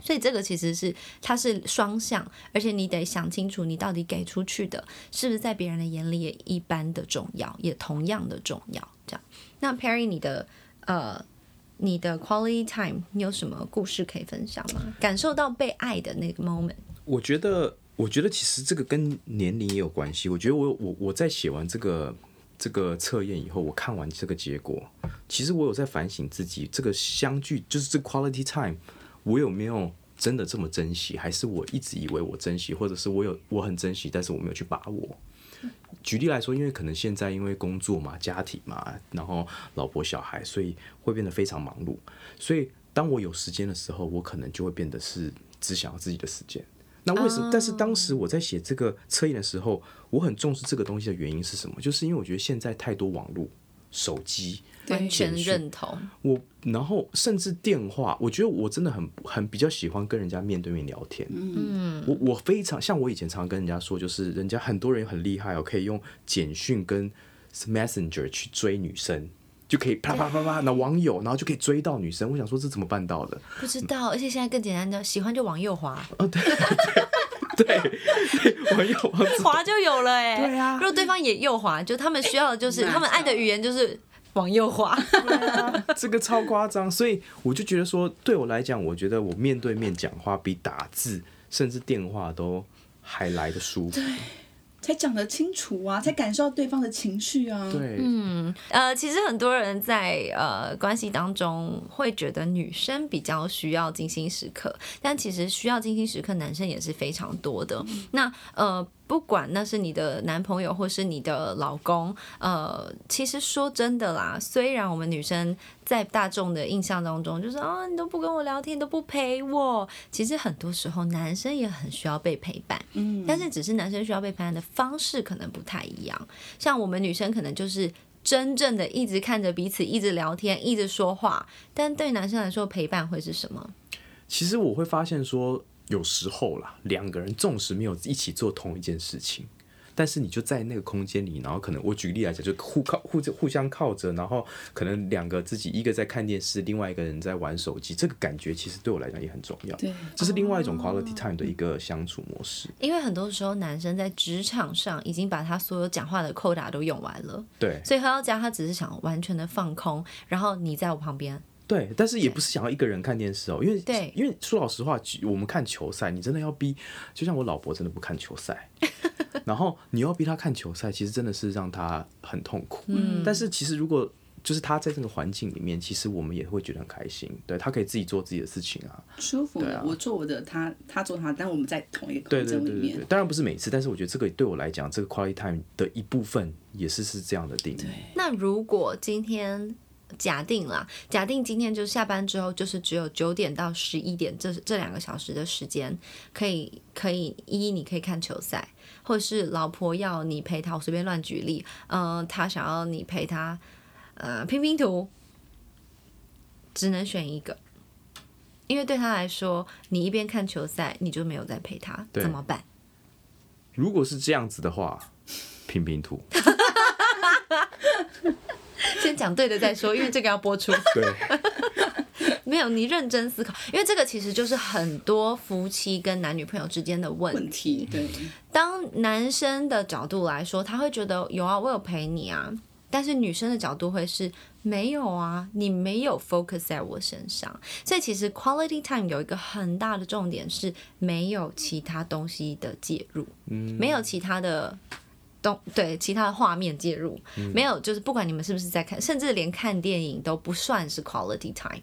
所以这个其实是它是双向，而且你得想清楚，你到底给出去的是不是在别人的眼里也一般的重要，也同样的重要。这样，那 Perry，你的呃，你的 quality time，你有什么故事可以分享吗？感受到被爱的那个 moment，我觉得，我觉得其实这个跟年龄也有关系。我觉得我我我在写完这个这个测验以后，我看完这个结果，其实我有在反省自己，这个相聚就是这 quality time，我有没有真的这么珍惜，还是我一直以为我珍惜，或者是我有我很珍惜，但是我没有去把握。举例来说，因为可能现在因为工作嘛、家庭嘛，然后老婆小孩，所以会变得非常忙碌。所以当我有时间的时候，我可能就会变得是只想要自己的时间。那为什么？但是当时我在写这个测验的时候，我很重视这个东西的原因是什么？就是因为我觉得现在太多网络、手机，完全认同。我然后甚至电话，我觉得我真的很很比较喜欢跟人家面对面聊天。嗯，我我非常像我以前常跟人家说，就是人家很多人很厉害哦，可以用简讯跟 Messenger 去追女生，就可以啪啪啪啪，那网友，然后就可以追到女生。我想说这怎么办到的？不知道，而且现在更简单的，喜欢就往右滑，对，对网友网友滑就有了哎、对啊。如果对方也右滑，就他们需要的就是他们爱的语言就是往右滑。这个超夸张，所以我就觉得说，对我来讲，我觉得我面对面讲话比打字甚至电话都还来的舒服。才讲得清楚啊，才感受到对方的情绪啊。，对，嗯呃，其实很多人在呃关系当中会觉得女生比较需要精心时刻，但其实需要精心时刻男生也是非常多的。那呃，不管那是你的男朋友或是你的老公，呃，其实说真的啦，虽然我们女生在大众的印象当中就是啊，你都不跟我聊天，你都不陪我，其实很多时候男生也很需要被陪伴。嗯，但是只是男生需要被陪伴的方式可能不太一样，像我们女生可能就是真正的一直看着彼此，一直聊天，一直说话。但对男生来说，陪伴会是什么？其实我会发现说，有时候啦，两个人纵使没有一起做同一件事情，但是你就在那个空间里，然后可能我举例来讲，就互靠互互相靠着，然后可能两个自己一个在看电视，另外一个人在玩手机，这个感觉其实对我来讲也很重要。对，这是另外一种 quality time 的一个相处模式。因为很多时候男生在职场上已经把他所有讲话的扣打都用完了，对所以回到家他只是想完全的放空，然后你在我旁边，对，但是也不是想要一个人看电视哦，因为对因为说老实话，我们看球赛，你真的要逼，就像我老婆真的不看球赛，然后你要逼她看球赛，其实真的是让她很痛苦。嗯，但是其实如果就是她在这个环境里面，其实我们也会觉得很开心，对她可以自己做自己的事情啊。舒服的。对啊我做我的，她她做他，但我们在同一个对空间里面。当然不是每次，但是我觉得这个对我来讲，这个 quality time 的一部分也是是这样的定义。那如果今天假定啦，假定今天就下班之后，就是只有九点到十一点这这两个小时的时间，可以可以一你可以看球赛，或者是老婆要你陪她，我随便乱举例，嗯、她想要你陪她，呃，拼拼图，只能选一个，因为对他来说，你一边看球赛，你就没有在陪他，怎么办？如果是这样子的话，拼拼图，先讲对的再说，因为这个要播出。对，没有，你认真思考，因为这个其实就是很多夫妻跟男女朋友之间的问问题对，当男生的角度来说，他会觉得有啊，我有陪你啊。但是女生的角度会是没有啊，你没有 focus 在我身上。所以其实 quality time 有一个很大的重点是没有其他东西的介入，没有其他的东对其他的画面介入，没有就是不管你们是不是在看，甚至连看电影都不算是 quality time，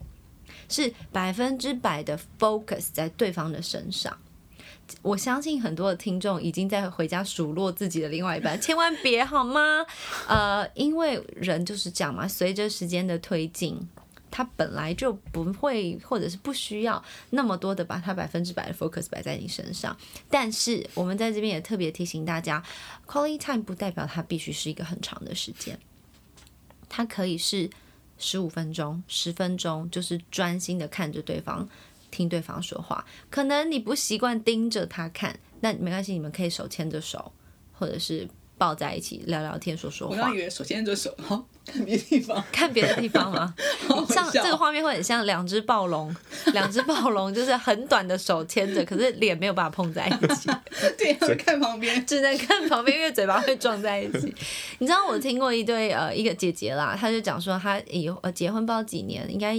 是百分之百的 focus 在对方的身上。我相信很多的听众已经在回家数落自己的另外一半，千万别好吗？呃，因为人就是这样嘛，随着时间的推进，他本来就不会或者是不需要那么多的把他百分之百的 focus 摆在你身上。但是我们在这边也特别提醒大家，quality time 不代表它必须是一个很长的时间，它可以是十五分钟、十分钟，就是专心的看着对方。听对方说话，可能你不习惯盯着他看，那没关系，你们可以手牵着手，或者是抱在一起聊聊天、说说话我刚以。为手牵着手，看别的地方，看别的地方吗？像这个画面会很像两只暴龙，两只暴龙就是很短的手牵着，可是脸没有办法碰在一起，对，要看旁边，只能看旁边，因为嘴巴会撞在一起。你知道我听过一对呃一个姐姐啦，她就讲说她以呃结婚不知道几年，应该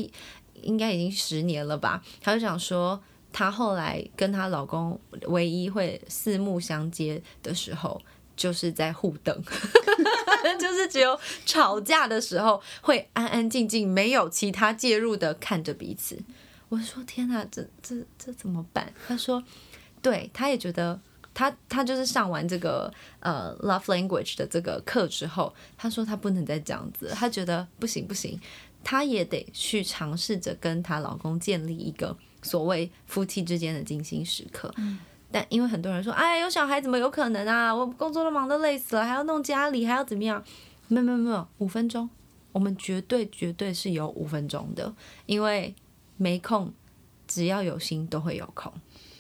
应该已经十年了吧，她就讲说。她后来跟她老公唯一会四目相接的时候，就是在互瞪，就是只有吵架的时候会安安静静，没有其他介入的看着彼此。我说天哪，这这这怎么办？他说，对，他也觉得他他就是上完这个呃 love language 的这个课之后，他说他不能再这样子，他觉得不行不行，她也得去尝试着跟她老公建立一个所谓夫妻之间的精心时刻。但因为很多人说，哎，有小孩怎么有可能啊？我工作都忙得累死了，还要弄家里，还要怎么样？没有没有没有，五分钟，我们绝对绝对是有五分钟的，因为没空，只要有心都会有空，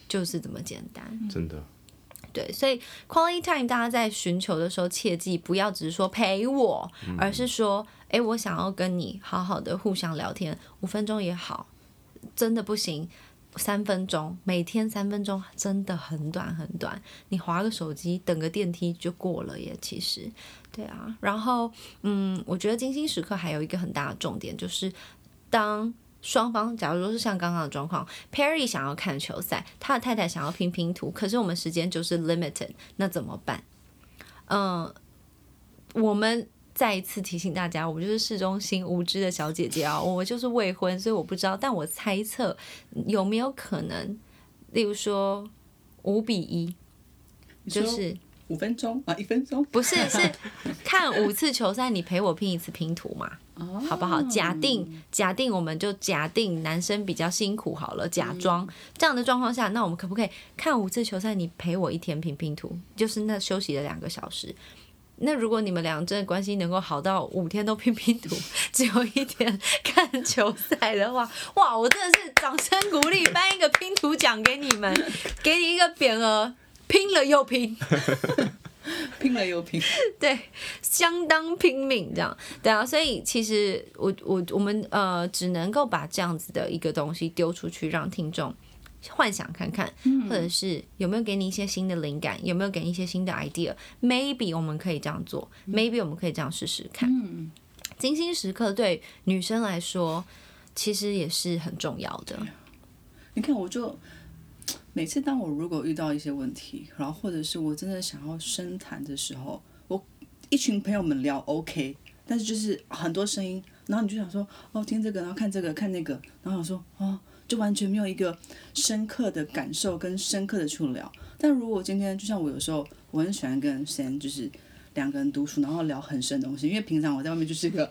就是这么简单。真的，对，所以 quality time 大家在寻求的时候，切记不要只是说陪我，而是说，哎，我想要跟你好好的互相聊天，五分钟也好，真的不行。三分钟，每天三分钟，真的很短很短。你划个手机，等个电梯就过了耶。其实，对啊。然后，嗯，我觉得精心时刻还有一个很大的重点，就是当双方，假如说是像刚刚的状况，Perry 想要看球赛，他的太太想要拼拼图，可是我们时间就是 limited，那怎么办？嗯，我们再一次提醒大家，我们就是市中心无知的小姐姐啊，我就是未婚，所以我不知道，但我猜测有没有可能，例如说五比一，就是五分钟啊，一分钟，不是是 看五次球赛，你陪我拼一次拼图嘛？哦好不好？假定假定我们就假定男生比较辛苦好了，假装这样的状况下，那我们可不可以看五次球赛？你陪我一天拼拼图，就是那休息的两个小时。那如果你们俩真的关系能够好到五天都拼拼图，只有一天 看球赛的话，哇！我真的是掌声鼓励，颁一个拼图奖给你们，给你一个匾额，拼了又拼。拼了又拼，对，相当拼命这样，对啊，所以其实我我我们呃只能够把这样子的一个东西丢出去，让听众幻想看看，或者是有没有给你一些新的灵感，有没有给你一些新的 idea？Maybe 我们可以这样做，Maybe 我们可以这样试试看。嗯，精心时刻对女生来说，其实也是很重要的。你看，我就每次当我如果遇到一些问题，然后或者是我真的想要深谈的时候，我一群朋友们聊 OK，但是就是很多声音，然后你就想说，哦，听这个，然后看这个，看那个，然后想说，哦，就完全没有一个深刻的感受跟深刻的去聊。但如果今天就像我有时候我很喜欢跟 Sam 就是两个人独处，然后聊很深的东西，因为平常我在外面就是一个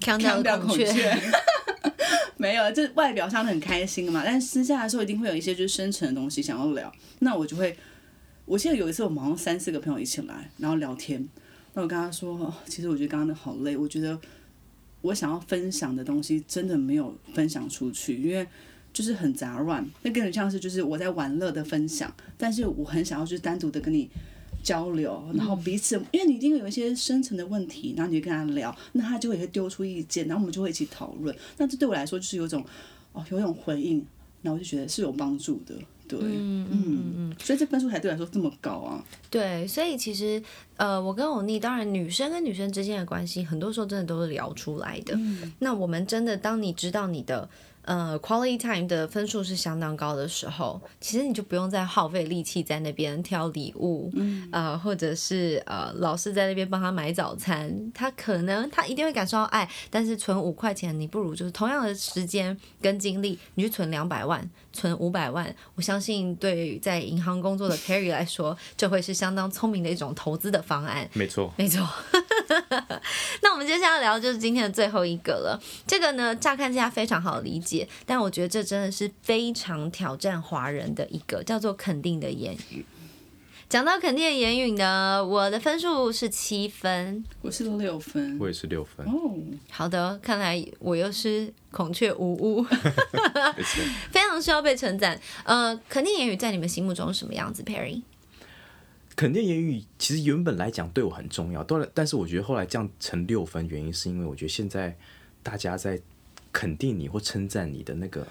强腔调调孔雀，没有，这外表上很开心嘛，但私下的时候一定会有一些就是深层的东西想要聊，那我就会，我记得有一次我们好像三四个朋友一起来，然后聊天，那我跟他说，哦其实我觉得刚刚的好累，我觉得我想要分享的东西真的没有分享出去，因为就是很杂乱，那更像是就是我在玩乐的分享，但是我很想要就是单独的跟你交流，然后彼此，因为你一定会有一些深层的问题，然后你就跟他聊，那他就会丢出意见，然后我们就会一起讨论。那这对我来说就是有种哦，有一种回应，然后我就觉得是有帮助的。对，嗯嗯嗯，所以这分数才对我来说这么高啊。对，所以其实呃，我跟欧尼，当然女生跟女生之间的关系，很多时候真的都是聊出来的。那我们真的，当你知道你的。呃，quality time 的分数是相当高的时候，其实你就不用再耗费力气在那边挑礼物，呃，或者是呃，老师在那边帮他买早餐，他可能他一定会感受到爱，但是存五块钱，你不如就是同样的时间跟精力，你去存两百万，存五百万，我相信对于在银行工作的 Perry 来说，这会是相当聪明的一种投资的方案。没错，没错。那我们接下来聊就是今天的最后一个了，这个呢，乍看之下非常好理解。但我觉得这真的是非常挑战华人的一个叫做肯定的言语。讲到肯定的言语呢，我的分数是七分，我是六分，我也是六分。哦，好的，看来我又是孔雀无误，非常需要被称赞。呃，肯定言语在你们心目中是什么样子，Perry？肯定言语其实原本来讲对我很重要，但但是我觉得后来降成六分，原因是因为我觉得现在大家在。肯定你或称赞你的那个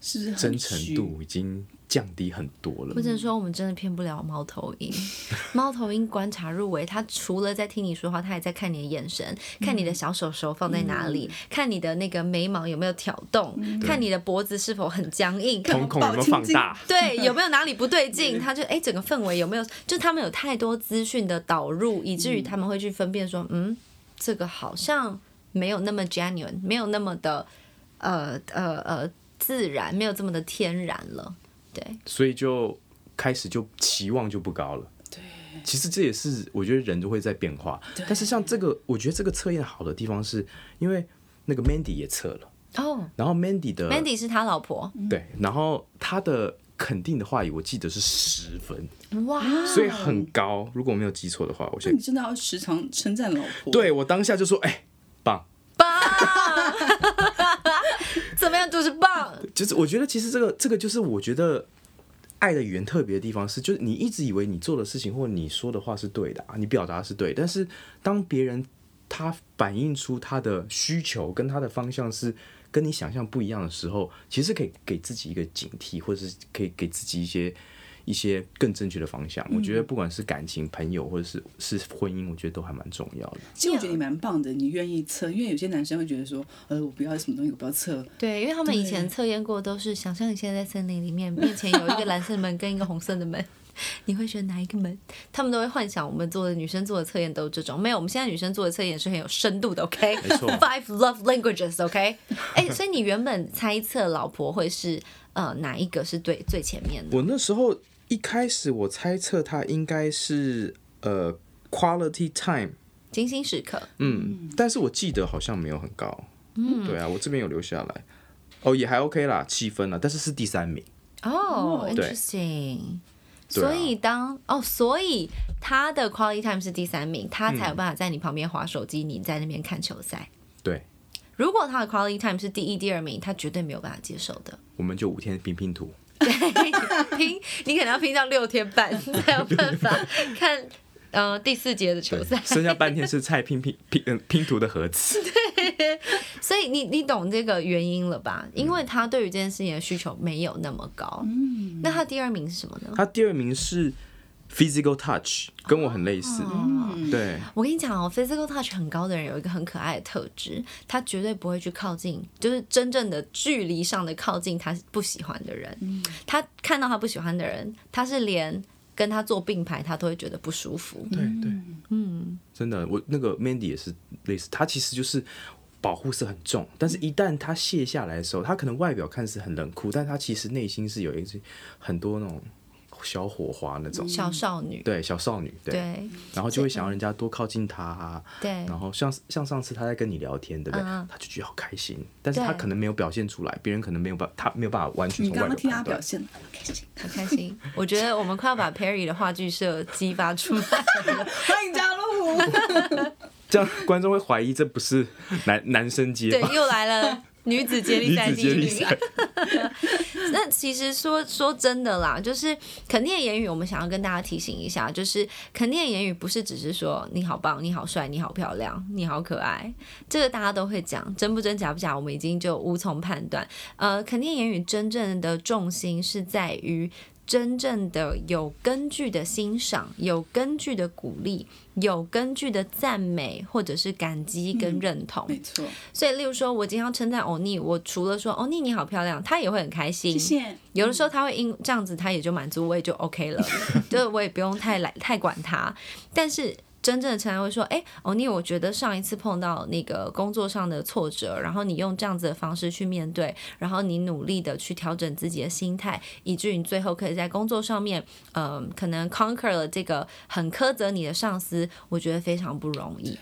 是真诚度已经降低很多了。或者说，我们真的骗不了猫头鹰。猫头鹰观察入围，它除了在听你说话，它也在看你的眼神，看你的小手手放在哪里，看你的那个眉毛有没有挑动，看你的脖子是否很僵硬，瞳孔有没有放大，对，有没有哪里不对劲？他就哎，整个氛围有没有？就他们有太多资讯的导入，以至于他们会去分辨说，嗯，这个好像。没有那么 genuine，没有那么的呃呃呃自然，没有这么的天然了，对。所以就开始就期望就不高了。对。其实这也是我觉得人都会在变化。但是像这个，我觉得这个测验好的地方是因为那个 Mandy 也测了哦。然后 Mandy 的 Mandy 是他老婆。对。然后他的肯定的话语，我记得是十分。哇。所以很高。如果我没有记错的话，我觉得你真的要时常称赞老婆。对我当下就说，哎。棒棒，怎么样就是棒。就是我觉得其实这个这个就是我觉得爱的语言特别的地方是，就是你一直以为你做的事情或你说的话是对的啊，你表达是对，但是当别人他反映出他的需求跟他的方向是跟你想象不一样的时候，其实可以给自己一个警惕，或者是可以给自己一些。一些更正确的方向，我觉得不管是感情、朋友或者是是婚姻，我觉得都还蛮重要的。其实我觉得你蛮棒的，你愿意测，因为有些男生会觉得说，呃，我不要什么东西，我不要测。对，因为他们以前测验过，都是想象你现在在森林里面，面前有一个蓝色门 跟一个红色的门，你会选哪一个门？他们都会幻想我们做的女生做的测验都是这种。没有，我们现在女生做的测验是很有深度的。OK，没错。Five love languages。OK，哎，所以你原本猜测老婆会是呃哪一个是对最前面的？我那时候。一开始我猜测它应该是呃 quality time 精心时刻，嗯，但是我记得好像没有很高，嗯，对啊，我这边有留下来，哦，也还 OK 啦，七分了，但是是第三名，哦，interesting，所以当哦，所以他的 quality time 是第三名，他才有办法在你旁边划手机，你在那边看球赛，对，如果他的 quality time 是第一、第二名，他绝对没有办法接受的，我们就五天拼拼图。对，拼你可能要拼到六天半 才有办法看呃第四节的球赛，剩下半天是菜拼拼拼嗯拼图的盒子。对，所以你你懂这个原因了吧？因为他对于这件事情的需求没有那么高。嗯，那他第二名是什么呢？他第二名是。Physical touch 跟我很类似，对。我跟你讲哦，physical touch 很高的人有一个很可爱的特质，他绝对不会去靠近，就是真正的距离上的靠近他不喜欢的人。他看到他不喜欢的人，他是连跟他做并排，他都会觉得不舒服。对对，嗯，真的，我那个 Mandy 也是类似，他其实就是保护色很重，但是一旦他卸下来的时候，他可能外表看似很冷酷，但他其实内心是有一些很多那种。小火花那种。小少女，对小少女，对，然后就会想要人家多靠近她，对，然后像像上次她在跟你聊天，对不对？她就觉得好开心，但是她可能没有表现出来，别人可能没有办，她没有办法完全从外表判表现，很开心，很开心。我觉得我们快要把 Perry 的话剧社激发出来，欢迎加入。这样观众会怀疑这不是男男生接，对，又来了。女子接力赛。第一名，那其实说说真的啦，就是肯定的言语，我们想要跟大家提醒一下，就是肯定的言语不是只是说你好棒、你好帅、你好漂亮、你好可爱，这个大家都会讲，真不真假不假，我们已经就无从判断。呃，肯定言语真正的重心是在于。真正的有根据的欣赏，有根据的鼓励，有根据的赞美，或者是感激跟认同。没错。所以，例如说，我今天要称赞欧尼，我除了说欧尼你好漂亮，他也会很开心。谢谢。有的时候他会因这样子，他也就满足，我也就 OK 了，就我也不用太来太管他。但是。真正的成员会说：“哎，欧尼，我觉得上一次碰到那个工作上的挫折，然后你用这样子的方式去面对，然后你努力的去调整自己的心态，以至于你最后可以在工作上面，呃，可能 conquer 了这个很苛责你的上司，我觉得非常不容易。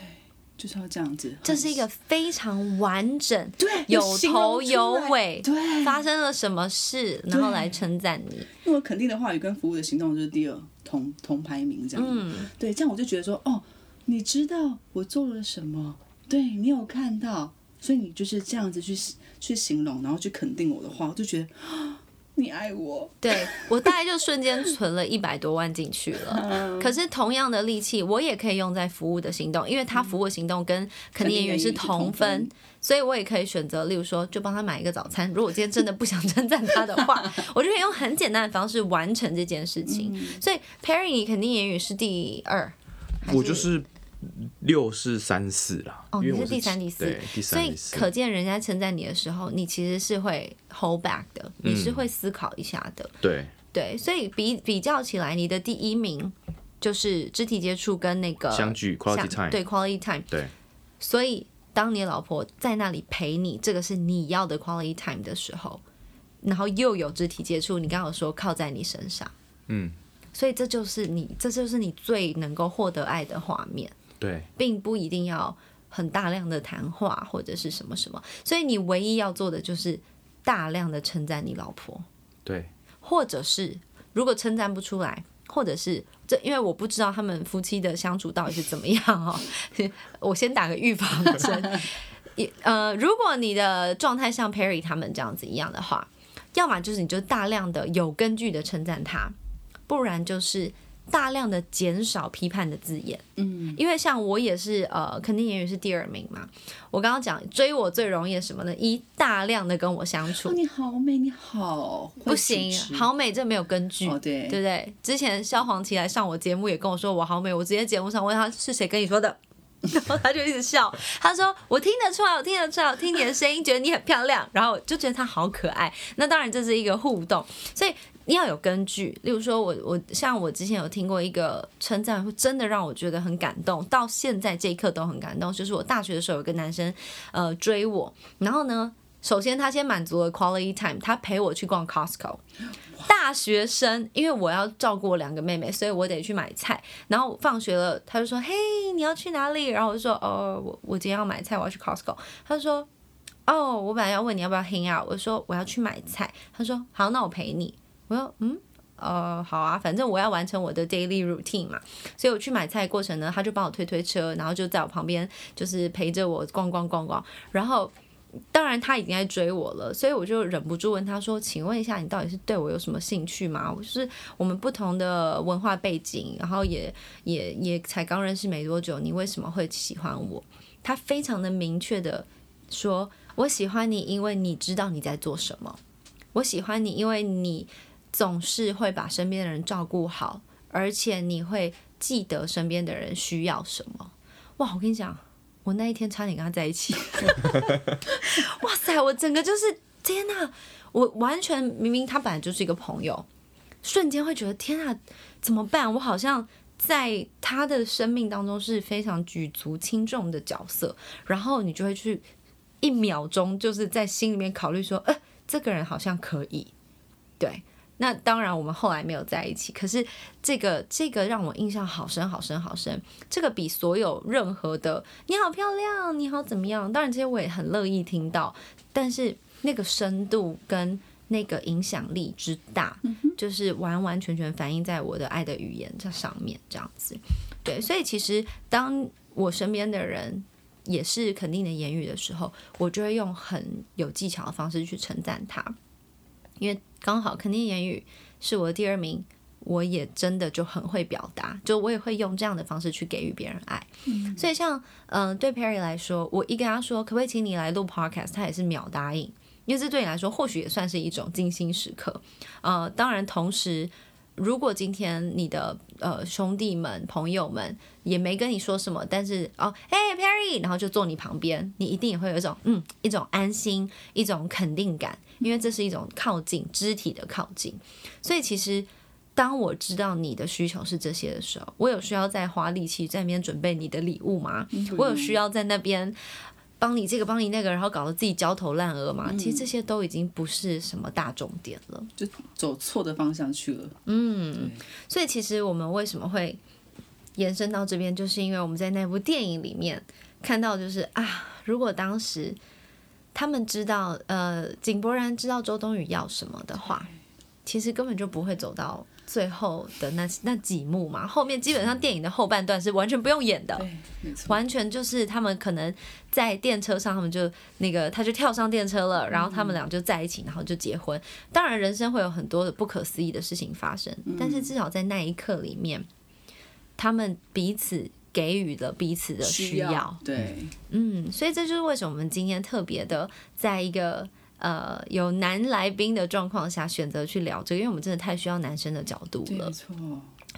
就是要这样子，这是一个非常完整，对，有头有尾，对，发生了什么事，然后来称赞你。因为肯定的话语跟服务的行动就是第二。”同同排名这样，嗯，对，这样我就觉得说，哦，你知道我做了什么，对你有看到，所以你就是这样子去去形容，然后去肯定我的话，我就觉得你爱我。对我大概就瞬间存了一百多万进去了。可是同样的力气，我也可以用在服务的行动，因为他服务行动跟肯定言语是同分。所以我也可以选择，例如说，就帮他买一个早餐。如果今天真的不想称赞他的话，我就可以用很简单的方式完成这件事情。所以 Perry，你肯定言语是第二，我就是六是三四啦。哦，你是第三、第四，所以可见人家称赞你的时候，你其实是会 hold back 的，你是会思考一下的。对。对，所以比比较起来，你的第一名就是肢体接触跟那个相聚 quality time，对 quality time，对，所以。当你老婆在那里陪你，这个是你要的 quality time 的时候，然后又有肢体接触，你刚刚说靠在你身上，嗯，所以这就是你，这就是你最能够获得爱的画面，对，并不一定要很大量的谈话或者是什么什么，所以你唯一要做的就是大量的称赞你老婆，对，或者是如果称赞不出来。或者是这，因为我不知道他们夫妻的相处到底是怎么样哦。我先打个预防针。呃，如果你的状态像 Perry 他们这样子一样的话，要么就是你就大量的有根据的称赞他，不然就是。大量的减少批判的字眼，嗯，因为像我也是，呃，肯定言语是第二名嘛。我刚刚讲追我最容易什么呢？一大量的跟我相处，你好美，你好，不行，好美这没有根据，对，对不对？之前萧煌奇来上我节目也跟我说我好美，我直接节目上问他是谁跟你说的，然后他就一直笑，他说我听得出来，我听得出来，我听你的声音觉得你很漂亮，然后就觉得他好可爱。那当然这是一个互动，所以。你要有根据，例如说，我我像我之前有听过一个称赞，真的让我觉得很感动，到现在这一刻都很感动。就是我大学的时候有个男生，呃，追我，然后呢，首先他先满足了 quality time，他陪我去逛 Costco。大学生，因为我要照顾我两个妹妹，所以我得去买菜。然后放学了，他就说：“嘿，你要去哪里？”然后我就说：“哦，我我今天要买菜，我要去 Costco。”他就说：“哦，我本来要问你要不要 hang out。”我说：“我要去买菜。”他说：“好，那我陪你。”我说嗯呃好啊，反正我要完成我的 daily routine 嘛，所以我去买菜过程呢，他就帮我推推车，然后就在我旁边就是陪着我逛逛逛逛。然后当然他已经在追我了，所以我就忍不住问他说：“请问一下，你到底是对我有什么兴趣吗？我是我们不同的文化背景，然后也也也才刚认识没多久，你为什么会喜欢我？”他非常的明确的说：“我喜欢你，因为你知道你在做什么。我喜欢你，因为你。”总是会把身边的人照顾好，而且你会记得身边的人需要什么。哇，我跟你讲，我那一天差点跟他在一起。哇塞，我整个就是天哪！我完全明明他本来就是一个朋友，瞬间会觉得天哪，怎么办？我好像在他的生命当中是非常举足轻重的角色，然后你就会去一秒钟就是在心里面考虑说，呃，这个人好像可以，对。那当然，我们后来没有在一起。可是这个这个让我印象好深好深好深。这个比所有任何的“你好漂亮，你好怎么样”，当然这些我也很乐意听到。但是那个深度跟那个影响力之大，就是完完全全反映在我的爱的语言这上面，这样子。对，所以其实当我身边的人也是肯定的言语的时候，我就会用很有技巧的方式去称赞他。因为刚好肯定言语是我的第二名，我也真的就很会表达，就我也会用这样的方式去给予别人爱。所以像嗯、呃对 Perry 来说，我一跟他说可不可以请你来录 Podcast，他也是秒答应，因为这对你来说或许也算是一种精心时刻。呃，当然同时。如果今天你的呃兄弟们、朋友们也没跟你说什么，但是哦，嘿 Perry，然后就坐你旁边，你一定也会有一种嗯一种安心、一种肯定感，因为这是一种靠近肢体的靠近。所以其实当我知道你的需求是这些的时候，我有需要再花力气在那边准备你的礼物吗？我有需要在那边帮你这个帮你那个，然后搞得自己焦头烂额嘛？其实这些都已经不是什么大重点了。就走错的方向去了。嗯所以其实我们为什么会延伸到这边，就是因为我们在那部电影里面看到，就是啊，如果当时他们知道，呃，井柏然知道周冬雨要什么的话，其实根本就不会走到最后的那那几幕嘛。后面基本上电影的后半段是完全不用演的。对，完全就是他们可能在电车上，他们就那个他就跳上电车了，然后他们俩就在一起，然后就结婚。当然，人生会有很多的不可思议的事情发生，但是至少在那一刻里面，他们彼此给予了彼此的需要。对，嗯，所以这就是为什么我们今天特别的在一个。呃，有男来宾的状况下选择去聊这个，因为我们真的太需要男生的角度，了没。错。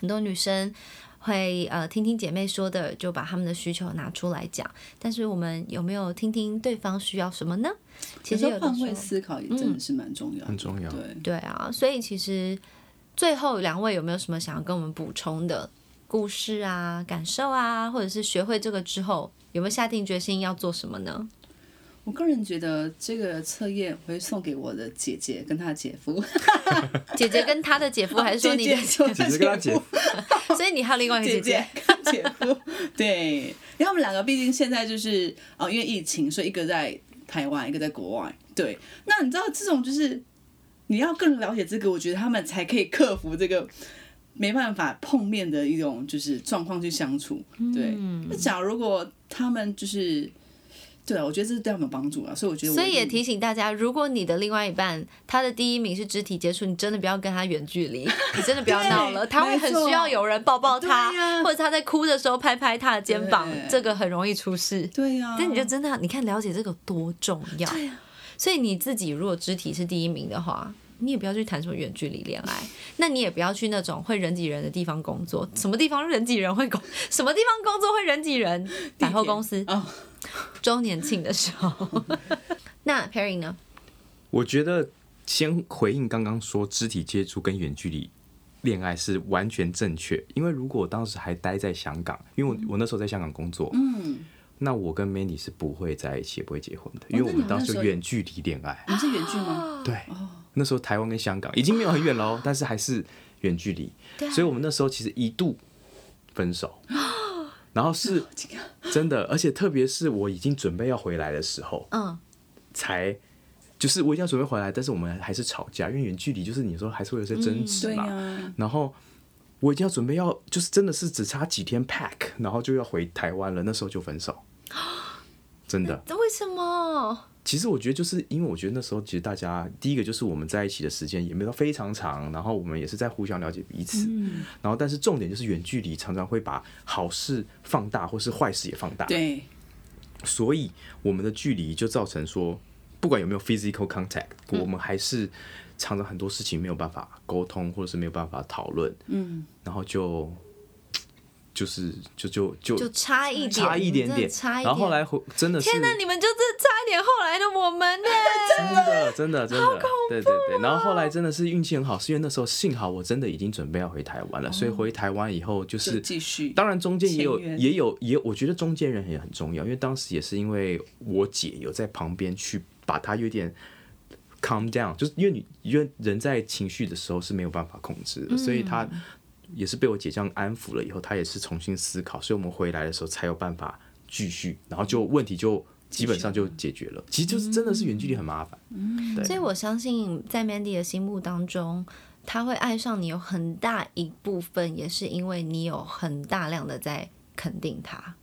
很多女生会呃听听姐妹说的，就把她们的需求拿出来讲。但是我们有没有听听对方需要什么呢？其实换位思考也真的是蛮重要的，很重要对，对啊，所以其实最后两位有没有什么想要跟我们补充的故事啊、感受啊，或者是学会这个之后有没有下定决心要做什么呢？我个人觉得这个测验我会送给我的姐姐跟她姐夫，姐姐跟她的姐夫，还是说你的？姐姐姐姐跟她姐夫，所以你还有另外一个姐姐姐姐跟姐夫，对，因为他们两个毕竟现在就是哦，因为疫情，所以一个在台湾，一个在国外。对，那你知道这种就是你要更了解这个，我觉得他们才可以克服这个没办法碰面的一种就是状况去相处。对，那假如如果他们就是。对啊，我觉得这是对他们有帮助啊，所以我觉得我所以也提醒大家，如果你的另外一半他的第一名是肢体接触，你真的不要跟他远距离，你真的不要闹了，他会很需要有人抱抱他，或者他在哭的时候拍拍他的肩膀，这个很容易出事。对呀、但你就真的，你看了解这个多重要。对呀所以你自己如果肢体是第一名的话，你也不要去谈什么远距离恋爱，那你也不要去那种会人挤人的地方工作。什么地方人挤人会工？什么地方工作会人挤人？百货公司哦，周年庆的时候。那 Perry 呢？我觉得先回应刚刚说肢体接触跟远距离恋爱是完全正确，因为如果我当时还待在香港，因为我我那时候在香港工作，嗯，那我跟 Mandy 是不会在一起，也不会结婚的，因为我们当时有远距离恋爱。你们是远距吗？对，那时候台湾跟香港已经没有很远喽，但是还是远距离，所以我们那时候其实一度分手，然后是真的，而且特别是我已经准备要回来的时候，嗯，才就是我已经要准备回来，但是我们还是吵架，因为远距离就是你说还是会有些争执对嘛，呀、然后。我已经要准备要，就是真的是只差几天 pack，然后就要回台湾了。那时候就分手，真的。为什么？其实我觉得就是因为我觉得那时候其实大家第一个就是我们在一起的时间也没有非常长，然后我们也是在互相了解彼此，然后但是重点就是远距离常常会把好事放大，或是坏事也放大，对，所以我们的距离就造成说，不管有没有 physical contact，、我们还是常常很多事情没有办法沟通，或者是没有办法讨论，嗯，然后就就是就就就就差一点，差一点点，差一点。然后后来回真的是天哪，你们就是差一点后来的我们呢？真的，真的，真的，对对对。然后后来真的是运气很好，是因为那时候幸好我真的已经准备要回台湾了，所以回台湾以后就，是继续。当然中间也有也有也，我觉得中间人也很重要，因为当时也是因为我姐有在旁边去把她有点 calm down，就是因为你因为人在情绪的时候是没有办法控制的，所以她也是被我姐这样安抚了以后，她也是重新思考，所以我们回来的时候才有办法继续，然后就问题就基本上就解决了。其实就是真的是远距离很麻烦，嗯。所以我相信，在 Mandy 的心目当中，他会爱上你有很大一部分，也是因为你有很大量的在肯定他。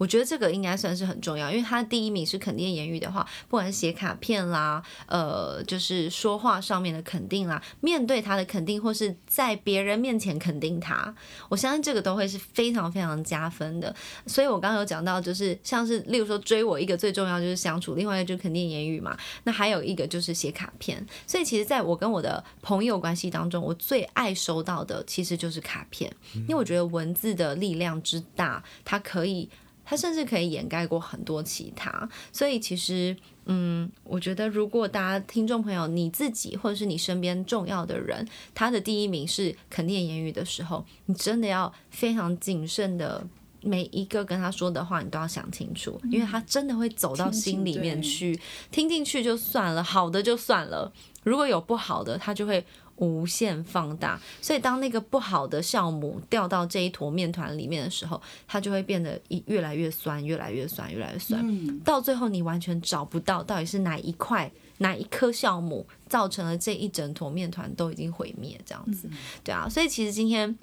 我觉得这个应该算是很重要，因为他第一名是肯定言语的话，不管是写卡片啦，呃，就是说话上面的肯定啦，面对他的肯定，或是在别人面前肯定他，我相信这个都会是非常非常加分的。所以我刚刚有讲到，就是像是例如说追我一个最重要就是相处，另外一个就肯定言语嘛，那还有一个就是写卡片。所以其实在我跟我的朋友关系当中，我最爱收到的其实就是卡片，因为我觉得文字的力量之大，它可以。它甚至可以掩盖过很多其他，所以其实，嗯，我觉得如果大家听众朋友你自己或者是你身边重要的人，他的第一名是肯定言语的时候，你真的要非常谨慎的，每一个跟他说的话，你都要想清楚，因为他真的会走到心里面去，听进去就算了，好的就算了，如果有不好的，他就会。无限放大，所以当那个不好的酵母掉到这一坨面团里面的时候，它就会变得一越来越酸，越来越酸，越来越酸，到最后你完全找不到到底是哪一块、哪一颗酵母造成了这一整坨面团都已经毁灭，这样子，对啊，所以其实今天。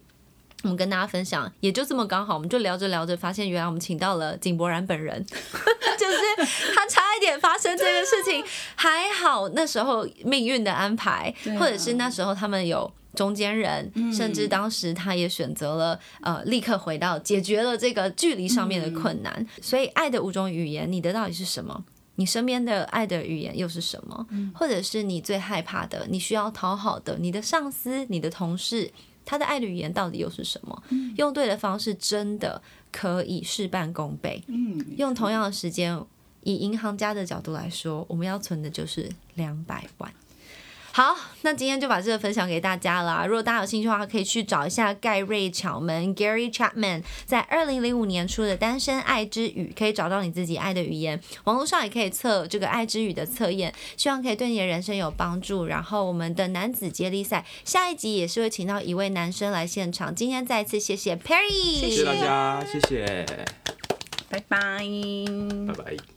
我们跟大家分享，也就这么刚好，我们就聊着聊着，发现原来我们请到了井柏然本人，就是他差一点发生这个事情，还好那时候命运的安排，或者是那时候他们有中间人，甚至当时他也选择了呃立刻回到解决了这个距离上面的困难。所以爱的五种语言，你的到底是什么？你身边的爱的语言又是什么？或者是你最害怕的，你需要讨好的，你的上司、你的同事。他的爱的语言到底又是什么？用对的方式，真的可以事半功倍。用同样的时间，以银行家的角度来说，我们要存的就是两百万。好，那今天就把这个分享给大家了。如果大家有兴趣的话，可以去找一下盖瑞·巧门 （Gary Chapman） 在二零零五年出的《单身爱之语》，可以找到你自己爱的语言。网络上也可以测这个爱之语的测验，希望可以对你的人生有帮助。然后我们的男子接力赛下一集也是会请到一位男生来现场。今天再次谢谢 Perry，谢谢大家，谢谢，拜拜，拜拜。